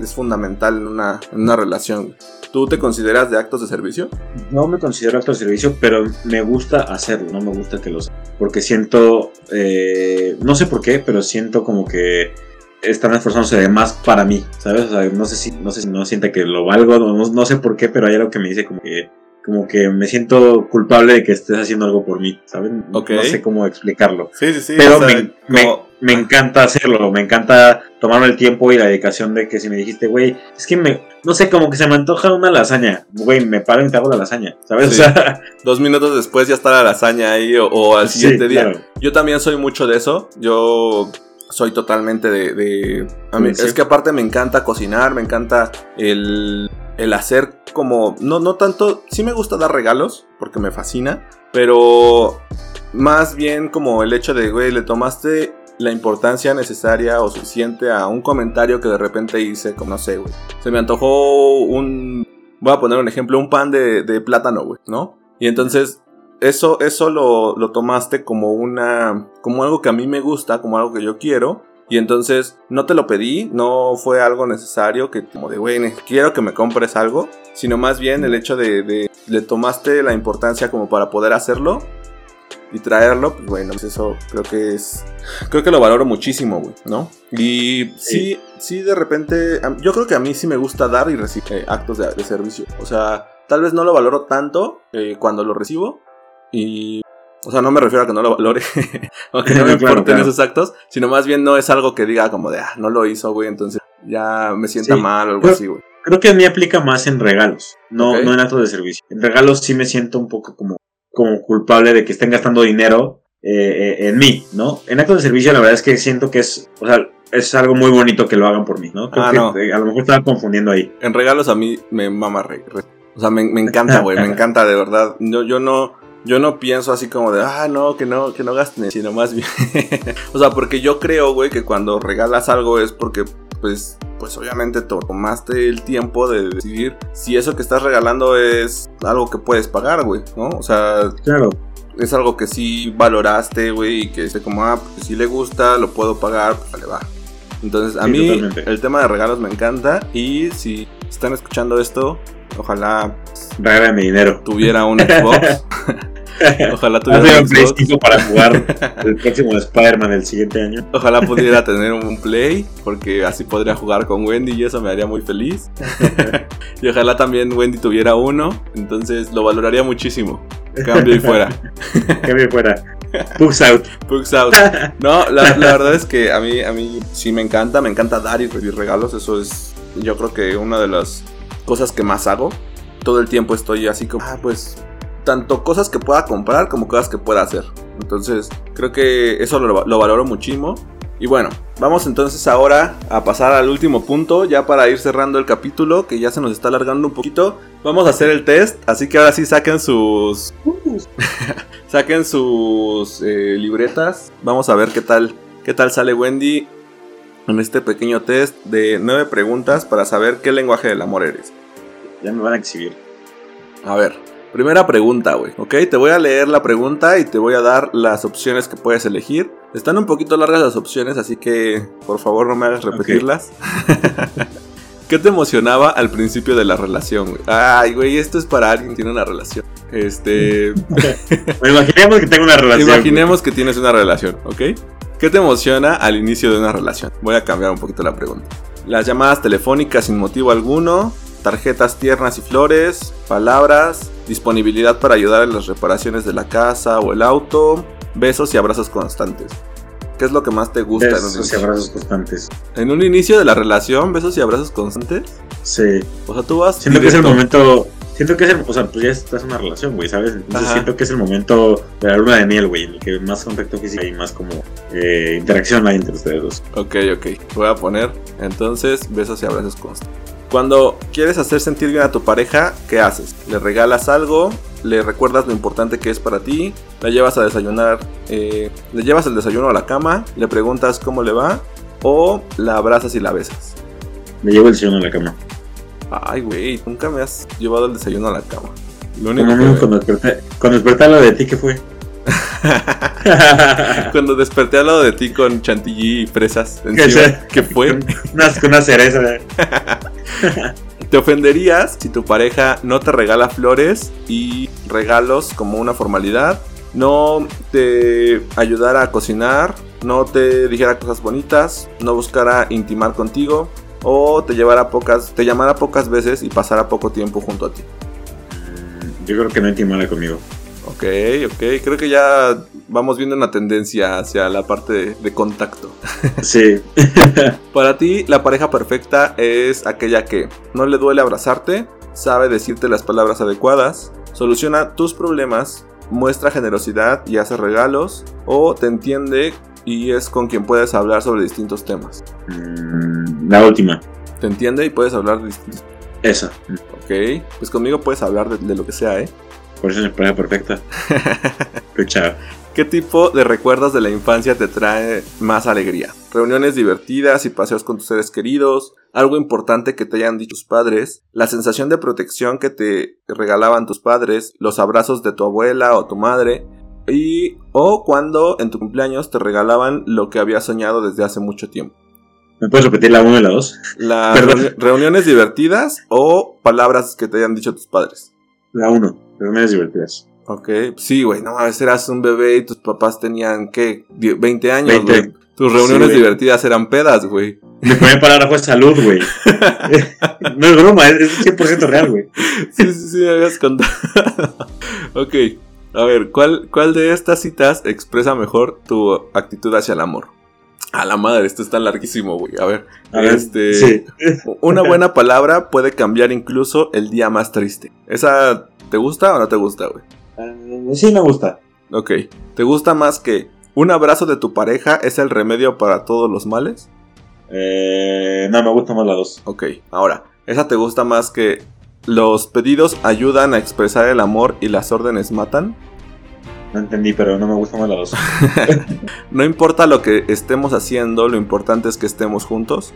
es, fundamental en una, una relación. ¿Tú te consideras de actos de servicio? No me considero acto de servicio, pero me gusta hacerlo, no me gusta que los... Porque siento, eh, no sé por qué, pero siento como que están esforzándose de más para mí, ¿sabes? O sea, no sé si no, sé si no siente que lo valgo, no, no sé por qué, pero hay algo que me dice como que, como que me siento culpable de que estés haciendo algo por mí, ¿sabes? No sé cómo explicarlo. Sí, sí, sí. Pero o sea, me, me- como- me encanta hacerlo, me encanta tomarme el tiempo y la dedicación de que si me dijiste, güey, es que me, no sé, como que se me antoja una lasaña, güey, me paro y te hago la lasaña, ¿sabes? Sí. O sea, Dos minutos después ya está la lasaña ahí o, o al Sí, siguiente día. claro. Yo también soy mucho de eso. Yo soy totalmente de... de- a mí- Sí. Es que aparte me encanta cocinar, me encanta el, el hacer como... No, no tanto... Sí me gusta dar regalos porque me fascina, pero más bien como el hecho de, güey, le tomaste la importancia necesaria o suficiente a un comentario que de repente hice, como no sé, güey. Se me antojó un... Voy a poner un ejemplo, un pan de, de plátano, güey, ¿no? Y entonces eso, eso lo, lo tomaste como una. como algo que a mí me gusta, como algo que yo quiero. Y entonces no te lo pedí, no fue algo necesario que como de, güey, quiero que me compres algo, sino más bien el hecho de, de le tomaste la importancia como para poder hacerlo y traerlo, pues bueno, pues eso creo que es, creo que lo valoro muchísimo, güey, ¿no? Y sí, sí, de repente, yo creo que a mí sí me gusta dar y recibir eh, actos de, de servicio, o sea, tal vez no lo valoro tanto eh, cuando lo recibo y... O sea, no me refiero a que no lo valore, [LAUGHS] o que no [LAUGHS] me importen claro. esos actos, sino más bien no es algo que diga como de, ah, no lo hizo, güey, entonces ya me sienta Sí. mal o algo Pero- así, güey. creo que a mí aplica más en regalos, no, no en actos de servicio. En regalos sí me siento un poco como, como culpable de que estén gastando dinero eh, eh, en mí, ¿no? En actos de servicio la verdad es que siento que es, o sea, es algo muy bonito que lo hagan por mí, ¿no? Creo Ah, que no. eh, a lo mejor estaba confundiendo ahí. En regalos a mí me mama re- re- O sea, me, me encanta, [LAUGHS] güey. me encanta, de verdad. Yo, yo no. Yo no pienso así como de, ah, no, que no, que no gasten, sino más bien. [LAUGHS] o sea, porque yo creo, güey, que cuando regalas algo es porque, pues, pues obviamente te tomaste el tiempo de decidir si eso que estás regalando es algo que puedes pagar, güey, ¿no? O sea, Claro. es algo que sí valoraste, güey, y que es como, ah, pues si le gusta, lo puedo pagar, pues vale, va. Entonces, a Sí, mí totalmente. el tema de regalos me encanta y si están escuchando esto, ojalá Regálame dinero. tuviera un Xbox. [LAUGHS] ojalá tuviera un Play Xbox. 5 para jugar [LAUGHS] el próximo Spider-Man el siguiente año. Ojalá pudiera tener un Play, porque así podría jugar con Wendy y eso me haría muy feliz. [LAUGHS] y ojalá también Wendy tuviera uno, entonces lo valoraría muchísimo. Cambio y fuera. [LAUGHS] Que me fuera. Pugs out. Pugs out. No, la, la verdad es que a mí, a mí sí me encanta, me encanta dar y recibir regalos. Eso es, yo creo que una de las cosas que más hago. Todo el tiempo estoy así como, ah, pues, tanto cosas que pueda comprar como cosas que pueda hacer. Entonces, creo que eso lo, lo valoro muchísimo. Y bueno, vamos entonces ahora a pasar al último punto, ya para ir cerrando el capítulo, que ya se nos está alargando un poquito. Vamos a hacer el test, así que ahora sí saquen sus [LAUGHS] Saquen sus eh, libretas. Vamos a ver qué tal, qué tal sale Wendy en este pequeño test de nueve preguntas para saber qué lenguaje del amor eres. Ya me van a exhibir. A ver, primera pregunta, güey. Ok, te voy a leer la pregunta y te voy a dar las opciones que puedes elegir. Están un poquito largas las opciones, así que por favor no me hagas repetirlas. [LAUGHS] ¿Qué te emocionaba al principio de la relación, güey? Ay, güey, esto es para alguien que tiene una relación. Este. [LAUGHS] Imaginemos que tengo una relación. Imaginemos que tienes una relación, ¿ok? ¿Qué te emociona al inicio de una relación? Voy a cambiar un poquito la pregunta. Las llamadas telefónicas sin motivo alguno, tarjetas tiernas y flores, palabras, disponibilidad para ayudar en las reparaciones de la casa o el auto, besos y abrazos constantes. ¿Qué es lo que más te gusta en un, Besos y abrazos constantes. en un inicio de la relación? ¿Besos y abrazos constantes? Sí. O sea, tú vas. Siento que es el momento. Siento que es el. O sea, pues ya estás en una relación, güey, ¿sabes? Entonces Ajá. siento que es el momento de la luna de miel, güey, en el que más contacto físico y más como eh, interacción hay entre ustedes dos. Ok, ok. Voy a poner entonces besos y abrazos constantes. Cuando quieres hacer sentir bien a tu pareja, ¿qué haces? ¿Le regalas algo? ¿Le recuerdas lo importante que es para ti? ¿La llevas a desayunar? eh, ¿Le llevas el desayuno a la cama? ¿Le preguntas cómo le va? ¿O la abrazas y la besas? Me llevo el sillón a la cama. Ay, güey, nunca me has llevado el desayuno a la cama. Lo único que- cuando desperté, cuando desperté lo de ti, ¿qué fue? [LAUGHS] Cuando desperté al lado de ti con chantilly y fresas ¿Qué encima? [LAUGHS] ¿qué fue? Con una cereza. [LAUGHS] ¿Te ofenderías si tu pareja no te regala flores y regalos como una formalidad? No te ayudara a cocinar, no te dijera cosas bonitas, no buscara intimar contigo o te llevara pocas, te llamara pocas veces y pasara poco tiempo junto a ti. Yo creo que no intimara conmigo. Ok, ok, creo que ya vamos viendo una tendencia hacia la parte de, de contacto. [LAUGHS] Sí. [LAUGHS] Para ti, la pareja perfecta es aquella que no le duele abrazarte, sabe decirte las palabras adecuadas, soluciona tus problemas, muestra generosidad y hace regalos, o te entiende y es con quien puedes hablar sobre distintos temas. Mm, la última. Te entiende y puedes hablar de distintos Esa. Ok, pues conmigo puedes hablar de, de lo que sea, ¿eh? Por eso es pareja perfecta. [LAUGHS] Escucha. ¿Qué tipo de recuerdos de la infancia te trae más alegría? Reuniones divertidas y paseos con tus seres queridos, algo importante que te hayan dicho tus padres, la sensación de protección que te regalaban tus padres, los abrazos de tu abuela o tu madre, y o cuando en tu cumpleaños te regalaban lo que habías soñado desde hace mucho tiempo. ¿Me puedes repetir la 1 y la 2? Las reuniones divertidas o palabras que te hayan dicho tus padres. La 1. Reuniones divertidas. Ok, sí, güey, no mames, eras un bebé y tus papás tenían, ¿qué? Die- 20 años, 20. güey. Tus reuniones divertidas eran pedas, güey. Mi primer palabra fue salud, güey. [LAUGHS] no es broma, es es 100% real, güey. Sí, sí, sí, me habías contado. [LAUGHS] ok, a ver, ¿cuál, ¿cuál de estas citas expresa mejor tu actitud hacia el amor? A la madre, esto está larguísimo, güey. A ver, A ver, este, sí. una buena palabra puede cambiar incluso el día más triste. ¿Esa te gusta o no te gusta, güey? Eh, sí, me gusta. Ok, ¿te gusta más que un abrazo de tu pareja es el remedio para todos los males? Eh, no, me gusta más la 2. Ok, ahora, ¿esa te gusta más que los pedidos ayudan a expresar el amor y las órdenes matan? No entendí, pero no me gusta más la [LAUGHS] 2. No importa lo que estemos haciendo, lo importante es que estemos juntos.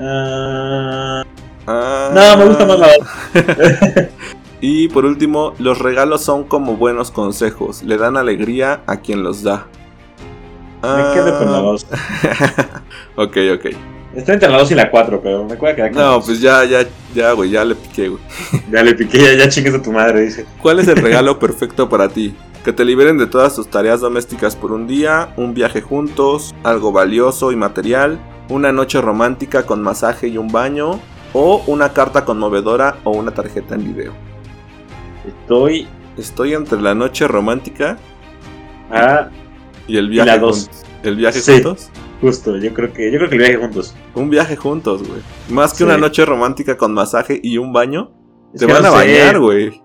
Ah, Ah. no, me gusta más la 2. [LAUGHS] Y por último, los regalos son como buenos consejos, le dan alegría a quien los da. Me quedo con la 2. [LAUGHS] Ok, ok. Estoy entre la 2 y la 4, pero me puede quedar con No, dos. pues ya, ya, ya, güey, ya le piqué, güey. Ya le piqué, ya, ya chingues a tu madre, dice. ¿Cuál es el regalo perfecto para ti? Que te liberen de todas tus tareas domésticas por un día, un viaje juntos, algo valioso y material, una noche romántica con masaje y un baño, o una carta conmovedora o una tarjeta en video. Estoy Estoy entre la noche romántica a y el Y viaje la dos. ¿El viaje Sí. juntos? justo, yo creo que yo creo que el viaje juntos. Un viaje juntos, güey. Más que Sí. una noche romántica con masaje y un baño. Es Te van a bañar, güey.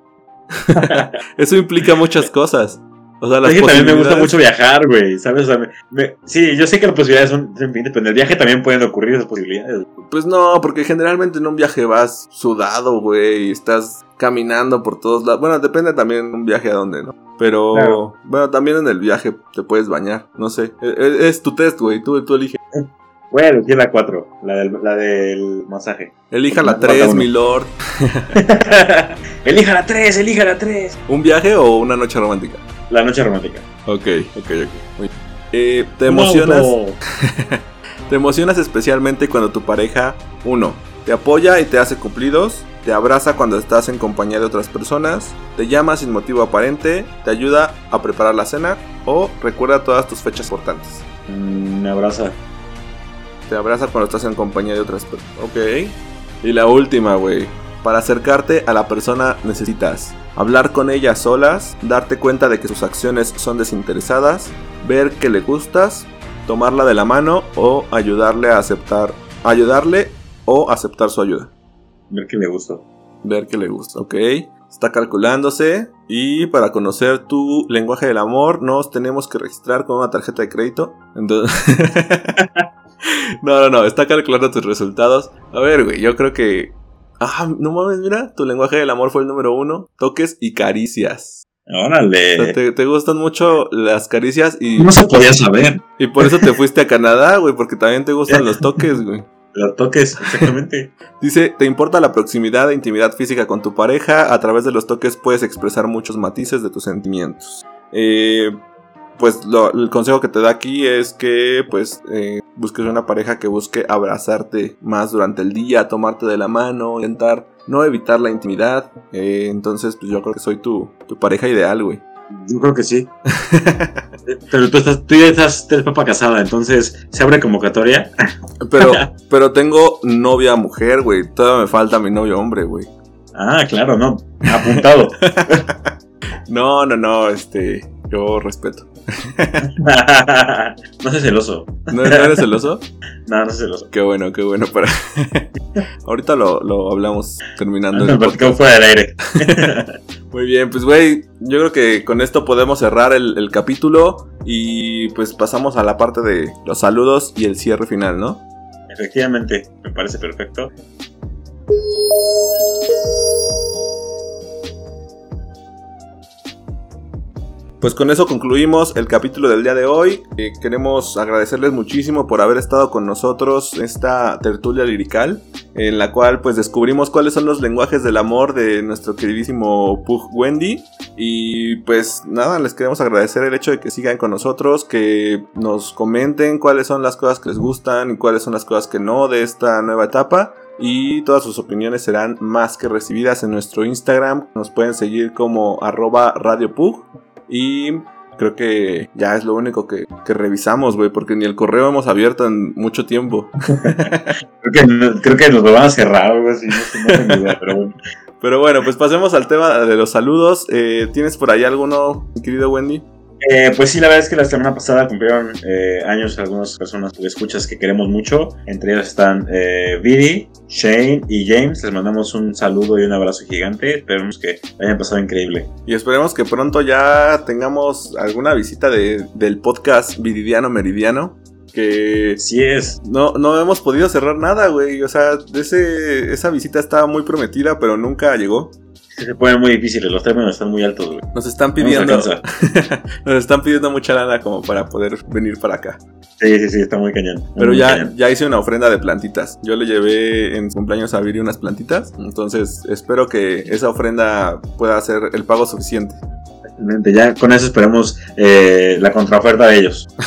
[LAUGHS] Eso implica muchas cosas. O sea, las Es que también me gusta mucho viajar, güey, ¿sabes? O sea, me- me- sí, yo sé que las posibilidades son infinitas, pero en el viaje también pueden ocurrir esas posibilidades. Pues no, porque generalmente en un viaje vas sudado, güey, y estás caminando por todos lados. Bueno, depende también un viaje a dónde, ¿no? Pero, Claro. bueno, también en el viaje te puedes bañar, no sé. E- e- Es, tu test, güey, tú, tú elige. Voy a elegir la 4, la del, la del masaje. Elija la Falta 3, uno. mi lord. [LAUGHS] [LAUGHS] elija la 3, elija la 3. ¿Un viaje o una noche romántica? La noche romántica. Ok, ok, ok. Muy. Eh, ¿Te emocionas? [LAUGHS] Te emocionas especialmente cuando tu pareja, uno, te apoya y te hace cumplidos, te abraza cuando estás en compañía de otras personas, te llama sin motivo aparente, te ayuda a preparar la cena o recuerda todas tus fechas importantes. Mm, me abraza. Te abraza cuando estás en compañía de otras personas. Ok. Y la última, güey. Para acercarte a la persona necesitas hablar con ella a solas, darte cuenta de que sus acciones son desinteresadas, ver que le gustas, tomarla de la mano o ayudarle a aceptar, ayudarle o aceptar su ayuda. Ver que me gustó. Ver que le gusta, ok. Está calculándose y para conocer tu lenguaje del amor nos tenemos que registrar con una tarjeta de crédito. Entonces... [LAUGHS] no, no, no, está calculando tus resultados. A ver, güey, yo creo que... Ah, no mames, mira, tu lenguaje del amor fue el número uno. Toques y caricias. O sea, Órale. te, te gustan mucho las caricias y, No se podía saber. y por eso te fuiste a Canadá, güey, porque también te gustan los [LAUGHS] toques, güey. Los toques, exactamente. Dice, ¿te importa la proximidad e intimidad física con tu pareja? A través de los toques puedes expresar muchos matices de tus sentimientos. Eh, pues lo- el consejo que te da aquí es que pues eh, busques una pareja que busque abrazarte más durante el día, tomarte de la mano, intentar no evitar la intimidad. Eh, entonces pues yo creo que soy tu, tu pareja ideal, güey. Yo creo que sí. [LAUGHS] Pero tú, estás, tú ya estás, eres papa casada, entonces se abre convocatoria. [LAUGHS] Pero, pero tengo novia mujer, güey. Todavía me falta mi novio hombre, güey. Ah, claro, no. Apuntado. [LAUGHS] No, no, no, este, yo respeto. [LAUGHS] no sé celoso. ¿No, no eres celoso? [LAUGHS] No, no sé celoso. Qué bueno, qué bueno para. [LAUGHS] Ahorita lo, lo hablamos terminando Nos platicamos fuera del aire. Muy bien, pues güey, yo creo que con esto podemos cerrar el, el capítulo y pues pasamos a la parte de los saludos y el cierre final, ¿no? Efectivamente, me parece perfecto. Pues con eso concluimos el capítulo del día de hoy. Eh, queremos agradecerles muchísimo por haber estado con nosotros esta tertulia lirical, en la cual pues descubrimos cuáles son los lenguajes del amor de nuestro queridísimo Pug Wendy. Y pues nada, les queremos agradecer el hecho de que sigan con nosotros, que nos comenten cuáles son las cosas que les gustan y cuáles son las cosas que no de esta nueva etapa. Y todas sus opiniones serán más que recibidas en nuestro Instagram. Nos pueden seguir como arroba Radio Pug. Y creo que ya es lo único que, que revisamos, güey, porque ni el correo hemos abierto en mucho tiempo. [LAUGHS] Creo que, no- creo que nos lo van a cerrar o algo así. No, sé, no tengo idea, pero bueno. Pero bueno, pues pasemos al tema de los saludos. Eh, ¿Tienes por ahí alguno, querido Wendy? Eh, pues sí, la verdad es que la semana pasada cumplieron eh, años algunas personas que escuchas que queremos mucho. Entre ellas están eh, Viri, Shane y James. Les mandamos un saludo y un abrazo gigante. Esperemos que hayan pasado increíble. Y esperemos que pronto ya tengamos alguna visita de- del podcast Viridiano Meridiano. Que Así es. no, no hemos podido cerrar nada, güey. O sea, ese, esa visita estaba muy prometida, pero nunca llegó. Se ponen muy difíciles, los términos están muy altos, güey. Nos están No nos pidiendo, [LAUGHS] nos están pidiendo mucha lana como para poder venir para acá. Sí, sí, sí, está muy cañón. Pero muy ya, cañón. ya hice una ofrenda de plantitas. Yo le llevé en su cumpleaños a Viri unas plantitas. Entonces espero que esa ofrenda pueda ser el pago suficiente. Ya con eso esperamos eh, la contraoferta de ellos. [LAUGHS]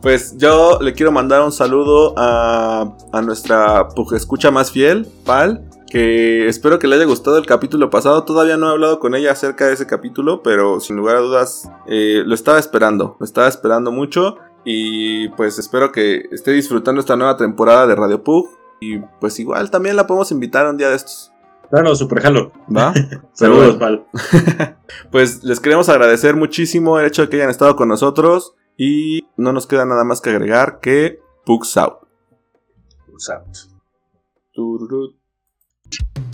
Pues yo le quiero mandar un saludo a, a nuestra Pug escucha más fiel, Pal. Que espero que le haya gustado el capítulo pasado. Todavía no he hablado con ella acerca de ese capítulo, pero sin lugar a dudas eh, lo estaba esperando. Lo estaba esperando mucho. Y pues espero que esté disfrutando esta nueva temporada de Radio Pug. Y pues igual también la podemos invitar un día de estos. Claro, super jalo. ¿Va? [LAUGHS] Saludos. Pal. [LAUGHS] Pues les queremos agradecer muchísimo el hecho de que hayan estado con nosotros. Y no nos queda nada más que agregar que Pugs out. Saludos. Tururut. you